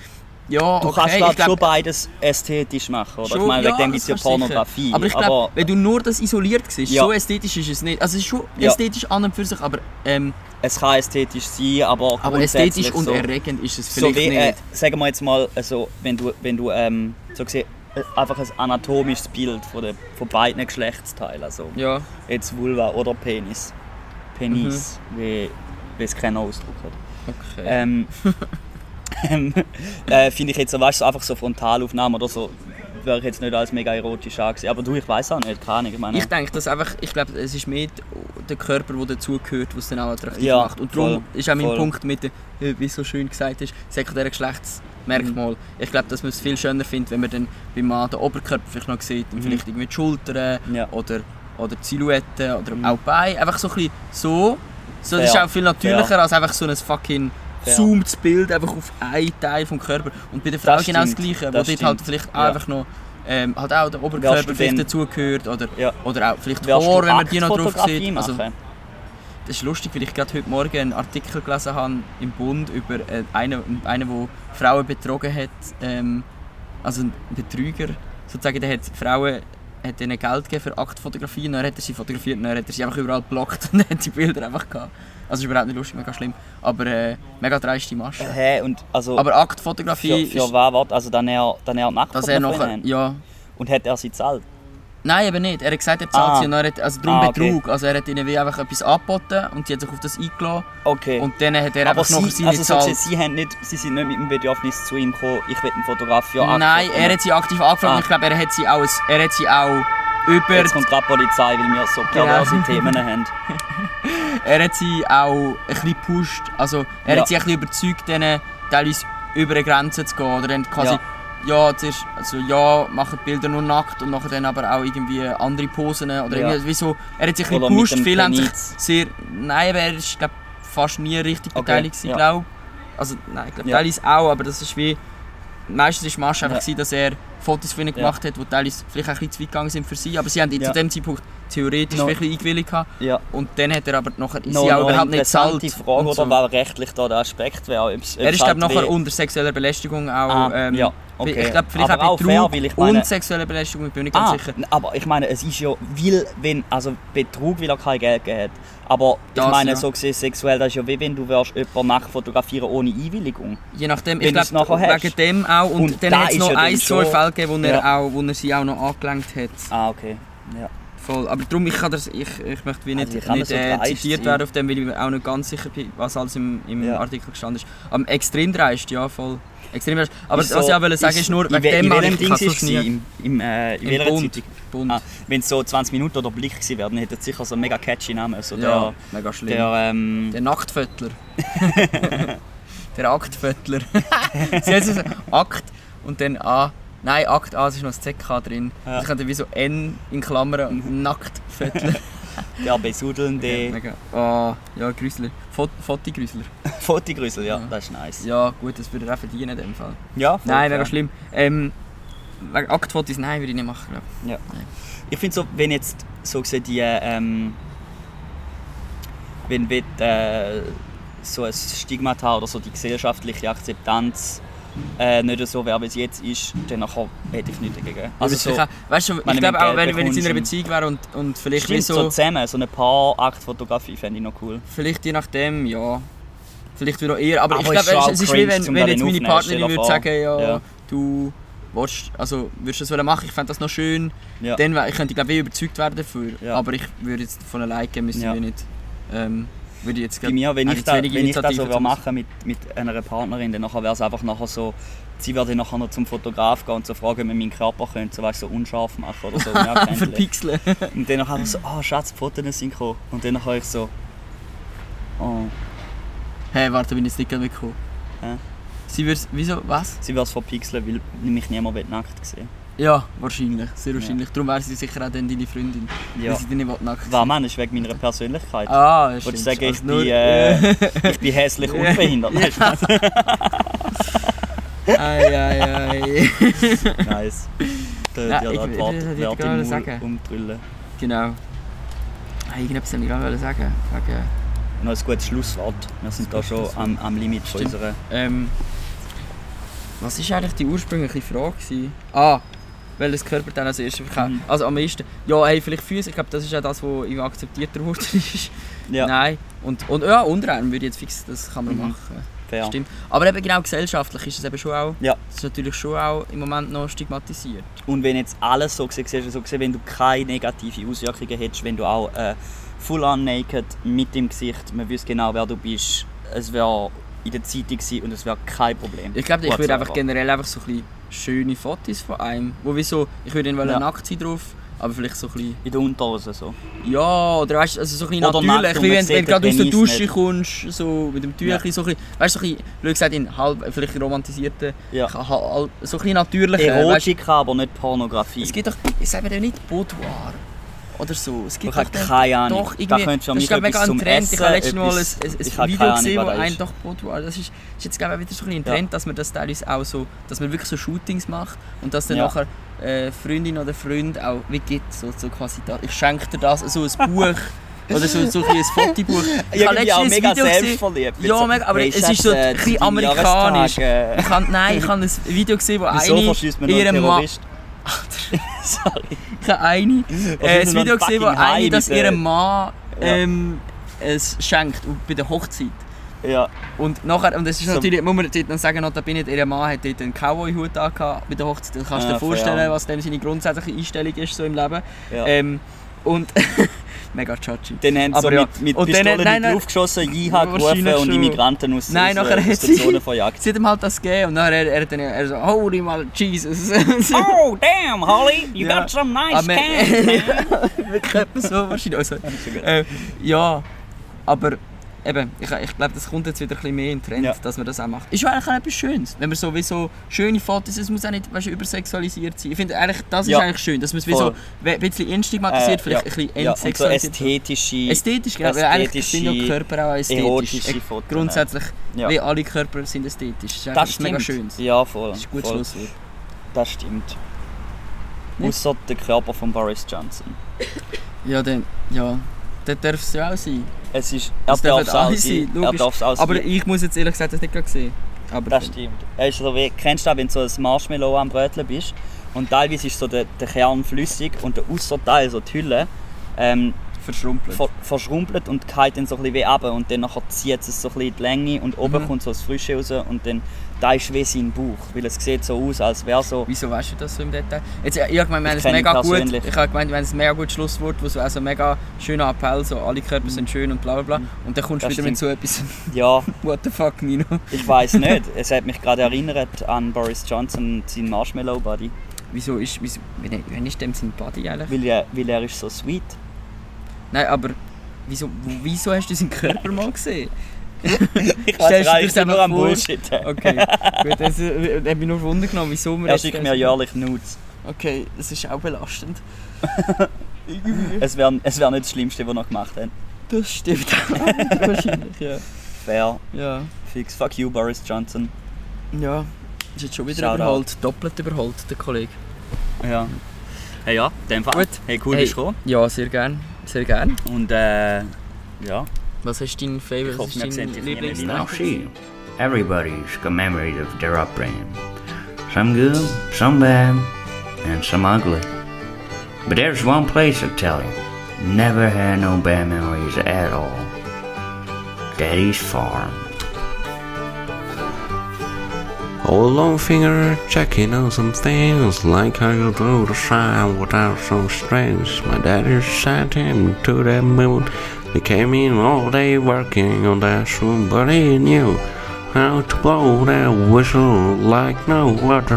ja, Du okay, kannst glaub, glaub, schon beides ästhetisch machen, oder? Schon, ich meine, wegen ja, dem gibt es ja sicher. Pornografie. Aber ich glaube, wenn du nur das isoliert siehst, Ja. so ästhetisch ist es nicht. Also es ist schon Ja. ästhetisch an und für sich, aber, ähm, es kann ästhetisch sein, aber, aber ästhetisch und so, erregend ist es so vielleicht wie, nicht. äh, sagen wir jetzt mal, also, wenn du, wenn du ähm, so gesehen, äh, einfach ein anatomisches Bild von, der, von beiden Geschlechtsteilen, also ja, jetzt Vulva oder Penis, Penis, Mhm. wie, wie es keinen Ausdruck hat. okay. Ähm, äh, Finde ich jetzt so, weißt einfach so Frontalaufnahmen oder so, wäre ich jetzt nicht als mega erotisch angesehen. Aber du, ich weiß auch nicht, keine Ahnung. Ich meine, Ich denke, dass einfach, ich glaube, es ist mehr der Körper, der dazugehört, was dann auch attraktiv Ja, macht. Und darum ist auch mein voll. Punkt mit dem, wie so schön gesagt ist, sekundären Geschlechtsmerkmal. Ich glaube, dass man es viel schöner findet, wenn man dann beim Mann den Oberkörper vielleicht noch sieht, und Mhm. vielleicht irgendwie die Schultern Ja. oder, oder die Silhouette oder Mhm. auch die Beine. Einfach so ein bisschen so. so das ist Fair, auch viel natürlicher als einfach so ein fucking Fair. zoomt Bild einfach auf einen Teil vom Körper. Und bei der Frau Das genau das stimmt, Gleiche, wo das dort halt vielleicht auch Ja. einfach noch ähm, halt auch der Oberkörper vielleicht dazugehört oder, Ja. oder auch vielleicht Haare, wenn man die noch drauf sieht. Also, das ist lustig, weil ich gerade heute Morgen einen Artikel gelesen habe im Bund über äh, einen, einen, der Frauen betrogen hat, ähm, also ein Betrüger sozusagen, der hat Frauen hat ihnen Geld gegeben für Aktfotografie und dann hat er sie fotografiert und dann hat er sie einfach überall blockt und hat die Bilder einfach gehabt. Also ist überhaupt nicht lustig, mega schlimm, aber äh, mega dreiste Masche. Hä, und also Aber Aktfotografie für, für ist, wer wart? Also dann er, dann er nackt dass er nachher, ja, Und hat er sie zahlt? Nein, eben nicht. Er hat gesagt, er zahlt Ah. sie und er hat, also darum Ah, okay. Betrug. Also er hat ihnen wie einfach etwas angeboten und die hat sich auf das eingeladen Okay. und dann hat er aber einfach noch sie, seine also so Zahl. gesehen, sie, haben nicht, sie sind nicht mit dem Bedürfnis zu ihm gekommen, ich will einen Fotograf für Nein, er hat sie aktiv angefragt Ah. und ich glaube, er hat sie auch, er hat sie auch über, Jetzt kommt gerade die Polizei, weil wir so perverse Genau. Themen haben. er hat sie auch ein bisschen gepusht. Also er Ja. hat sie ein bisschen überzeugt, denen teilweise über eine Grenze zu gehen oder dann quasi ja, zuerst, also ja, machen die Bilder nur nackt und nachher dann aber auch irgendwie andere Posen oder Ja. irgendwie so. Er hat sich ein bisschen gepusht, viele haben sich sehr, nein, aber er ist glaub, fast nie richtig Okay, beteiligt gewesen, ja. glaube Also nein, ich glaube Ja. teilweise auch, aber das ist wie, meistens ist Masche einfach Ja. gewesen, dass er Fotos von ihnen gemacht hat, die teilweise vielleicht auch ein bisschen zu weit gegangen sind für sie, aber sie haben zu dem Zeitpunkt theoretisch No. wirklich eingewilligt. Ja. und dann hat er aber nachher Noch, sie auch noch überhaupt nicht gezahlt. Frage, und oder so. war rechtlich da der Aspekt wäre? Er ist glaube nachher unter sexueller Belästigung auch. Ah, ähm, ja, okay. Ich glaube vielleicht Aber auch fair, Betrug weil ich meine- und sexuelle Belästigung, ich bin nicht ganz Ah, sicher. aber ich meine, es ist ja, weil, wenn, also Betrug, weil er kein Geld hat. Aber ich Das, meine, ja. so gesehen, sexuell, das ist ja wie wenn du wirst jemanden nackt fotografieren ohne Einwilligung. Je nachdem, Wenn ich glaube nachher hast. wegen dem auch. Und, Und dann da hat es noch ja ein, zwei Fälle gegeben, wo er, Ja. auch, wo er sie auch noch angelenkt hat. Ah, okay. Ja. Voll. Aber darum, ich, kann das, ich, ich möchte wie nicht, Also, nicht äh, zitiert werden auf dem, weil ich auch nicht ganz sicher bin, was alles im, im Ja. Artikel gestanden ist. Aber extrem dreist, ja, voll. Extrem dreist. Aber Ist was so- ich auch wollte sagen ist nur, in wegen dem in welchem Ding ist nie... Im, im, äh, in Im welcher Bund. Zeitung? Bund. Ah, wenn es so 20 Minuten oder Blick gewesen wären, hätte es sicher so einen mega catchy Namen. So ja, mega schlimm. der, der, ähm, Der Nacktvöttler. der Aktvöttler. Sie heißt es Akt und dann A. Nein, Akt A, es ist noch das ZK drin. Ja. Ich könnte wie so N in Klammern und nackt Viertel. Der besudelnde Mega. Ah, ja, Grüsler. Fot Fotogrüsler. Fotogrüssel, ja, Ja. das ist nice. Ja, gut, das würde er auch verdienen in dem Fall. Ja, voll Nein, fair. mega schlimm. Ähm, Aktfotos, nein, würde ich nicht machen, glaube Ich finde so, wenn jetzt so gesehen die, ähm, wenn wir äh, so ein Stigmata oder so die gesellschaftliche Akzeptanz äh, nicht so wäre, wie es jetzt ist, dann nachher hätte ich nichts dagegen. Also so, weißt du, ich du glaube auch, wenn, wenn ich in einer Beziehung wäre und, und vielleicht wie so, so, zusammen, so eine Paar-Aktfotografie fände ich noch cool. vielleicht je nachdem, ja. Vielleicht wieder eher, aber, Aber ich glaube, es, ist wie wenn, wenn jetzt meine Partnerin würde sagen, ja, Ja. du willst, also würdest du das wollen machen, ich fände das noch schön, Ja. dann ich könnte ich glaube ich überzeugt werden dafür, Ja. aber ich würde jetzt von alleine gehen, müssen Ja. wir nicht, ähm, würde ich jetzt Bei mir, wenn ich, da, wenn ich das so würde machen mit, mit einer Partnerin, dann wäre es einfach nachher so, sie würde nachher noch zum Fotograf gehen und so fragen, ob wir meinen Körper können, so, weißt, so unscharf machen oder so. Ja, verpixeln. und dann nachher so, ah Schatz, die Fotos sind gekommen. Und dann nachher ich so, oh, Hey, warte, bin ich jetzt nicht mitgekommen. Hä? Sie würde, wieso, was? sie würde es verpixeln, weil mich niemand will nackt sehen Ja, wahrscheinlich, sehr wahrscheinlich. Darum wäre sie sicher auch dann deine Freundin, Ja. weil sie dich nicht nackt Was ist wegen meiner Persönlichkeit. Ah, ja, Wolltest du sagen, ich Also bin, äh, ich bin hässlich und behindert? Ei, ei, ei. nice. Da Ja, ja, ich- Werte gerade sagen. umdrüllen. Genau. Ah, irgendetwas wollte ich gerade sagen. Wegen, Noch ein gutes Schlusswort. Wir sind da schon am, am Limit von Stimmt. unserer... ähm, was war eigentlich die ursprüngliche Frage? Ah, welches Körperteil als erstes verkauft? Mhm. Also am meisten. Ja, hey, vielleicht Füße. Ich glaube, das ist ja das, was irgendwie akzeptierter ist. Ja, Nein. Und, und ja, Unterarm würde ich jetzt fix, das kann man Mhm. machen. fair. Stimmt. Aber eben genau gesellschaftlich ist es eben schon auch. Ja. Das ist natürlich schon auch im Moment noch stigmatisiert. Und wenn jetzt alles so gesehen siehst, so gesehen, wenn du keine negative Auswirkungen hättest, wenn du auch äh, full on naked mit dem Gesicht, man wüsste genau, wer du bist, es wäre in der Zeitung und es wäre kein Problem. Ich glaube, ich würde einfach generell einfach so ein bisschen schöne Fotos von einem, wo wie so, ich würde ihn Ja. ja. nackt sein drauf, aber vielleicht so ein bisschen, In der Unterhose so. ja, oder weißt du, also so ein bisschen Oder natürlich, nackt wie wenn, wenn du gerade aus der Dusche nicht. kommst, so mit dem Tüchli, so ein bisschen, weißt du, so ein bisschen, gesagt, in halb, vielleicht romantisierten, Ja. so ein bisschen natürlicher, weißt du, Erotik, aber nicht Pornografie. es gibt doch, ich sage dir nicht Boudoir oder so, es ich gibt habe doch den- keine Ahnung. Doch, da irgendwie, könntest du das ist ich mega ein Trend. Ich habe letztens mal ein, ein, ich habe Video gesehen, wo was das ein ist. doch Boudoir, das ist, ist jetzt glaube ich wieder so ein ein Ja. Trend, dass man das teilweise auch so, dass man wirklich so Shootings macht und dass dann Ja. nachher äh, Freundin oder Freund auch wie gibt, so, so quasi da, ich schenke dir das, so ein Buch oder so, so ein, ein Fotobuch. Ich habe ein mega Video selbstverliebt. Ja, So, mega, aber hey, es ist so äh, ein bisschen dein amerikanisch. Äh, Ich habe, nein, ich habe ein Video gesehen, wo Wieso eine einen ihrem Mann? Sorry. ich habe eine, äh, ein Video gesehen, wo eine das ihrem Mann Ja. ähm, es schenkt bei der Hochzeit. Ja, Und nachher, und es ist So- natürlich, muss man dann sagen, noch, da bin ich, ihr Mann hat dort einen Cowboy-Hut bei der Hochzeit. Dann kannst du Ah, dir vorstellen, was dann seine grundsätzliche Einstellung ist so im Leben. ja. Ähm, und mega chachi. dann haben sie so ja. mit, mit Und dann- Pistolen nein, nein. Luft geschossen, Jiha gerufen und schon. Immigranten aus, Nein, aus, nachher äh, aus der Zone verjagt. Sie hat ihm halt das gegeben und nachher er, er hat dann er so, holy mal, Jesus. Oh, damn, Holly, you Ja. got some nice Aber- cans, man. So wahrscheinlich. Also, äh, ja, aber eben, ich, ich glaube, das kommt jetzt wieder ein bisschen mehr in den Trend, Ja. dass man das auch macht. Ist ja eigentlich auch etwas Schönes, wenn man sowieso schöne Fotos, es muss auch nicht weißt, übersexualisiert sein. Ich finde eigentlich, das ist Ja. eigentlich schön, dass man es wie so ein bisschen entstigmatisiert, Äh, vielleicht ja. ein bisschen Ja, und so entsexualisiert. ästhetische, Ästhetisch, genau, weil eigentlich sind ja ästhetische, Körper auch ästhetisch. Fotos. Grundsätzlich, Ja. wie alle Körper sind ästhetisch. Das ist Das stimmt. mega schön. Ja, voll. Das ist ein gutes. Schlusswort. Das stimmt. Ja. Außer der Körper von Boris Johnson. Ja, dann, ja, das darf es ja auch sein. Es ist, er Das darf es auch sein. sein, Er darf es auch Aber sein. ich muss jetzt ehrlich gesagt das nicht gerade sehen. Aber Das stimmt. Er ist so wie, kennst du das, wenn du so ein Marshmallow am Bröteln bist und teilweise ist so der, der Kern flüssig und der Ausserteil, so die Hülle, ähm, verschrumpelt. ver verschrumpelt und geht dann so ein bisschen wie runter und dann nachher zieht es so ein bisschen in die Länge und oben Mhm. kommt so das Frische raus und dann da ist wie sein Bauch, weil es sieht so aus, als wäre so... Wieso weißt du das so im Detail? Jetzt, ich habe gemeint, wir haben Ich ihn mega gut. Ich habe gemeint, wir haben ein mega gutes Schlusswort, wo so also mega schöner Appell, so alle Körper sind schön und bla bla bla. Und dann kommst du Mhm. Wieder mit so etwas. Ja, What the fuck, Nino? ich weiß nicht. Es hat mich gerade erinnert an Boris Johnson, seinen Marshmallow Buddy. Wieso ist, wieso, wenn, wenn ist dem sein Body eigentlich? Weil er, weil er ist so sweet. Nein, aber wieso, wieso hast du seinen Körper mal gesehen? Ich Stellst du dir das nur am? Bullshit. Okay, gut, das äh, hat mich nur Wunder genommen, wieso wir Er schickt mir jährlich Nudes. Okay, das ist auch belastend. Es wäre es wär nicht das Schlimmste, was er gemacht hat. Das stimmt auch. Wahrscheinlich, ja. Fair, Ja. fix. Fuck you, Boris Johnson. Ja. Ist jetzt schon wieder Shoutout. überholt. Doppelt überholt, der Kollege. Ja. Hey ja, in dem Fall. Gut. Hey, cool, Hey. bist du gekommen. Ja, sehr gern. Sehr gern. Und äh, ja. Was ist dein Favorite? Was ist dein dich nie mehr Lieblings- wieder. Now, see, everybody's got memories of their upbringing. Some good, some bad, and some ugly. But there's one place I tell you, never had no bad memories at all. Daddy's farm. Old Longfinger checking on some things like how you blow the sign without some strings. My daddy sent him to that moon. He came in all day working on but he knew how to blow that whistle like no other.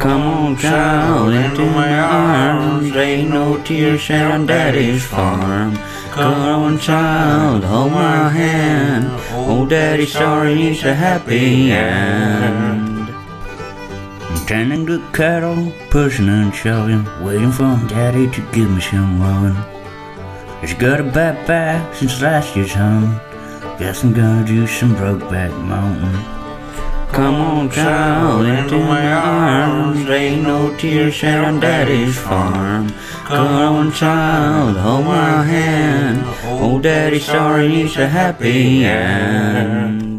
Come on, child, into my arms. Ain't no tears shed on daddy's farm. Come on, child, hold my hand. Oh, daddy's sorry, needs a happy end. Tending the cattle, pushing and shoving, waiting for daddy to give me some loving. He's got a bad back since last year's hunt. Guess I'm gonna do some Brokeback Mountain. Come on, child, into my arms. Ain't no tears shed on daddy's farm. Come on, child, hold my hand. Oh, daddy's sorry, needs a happy end.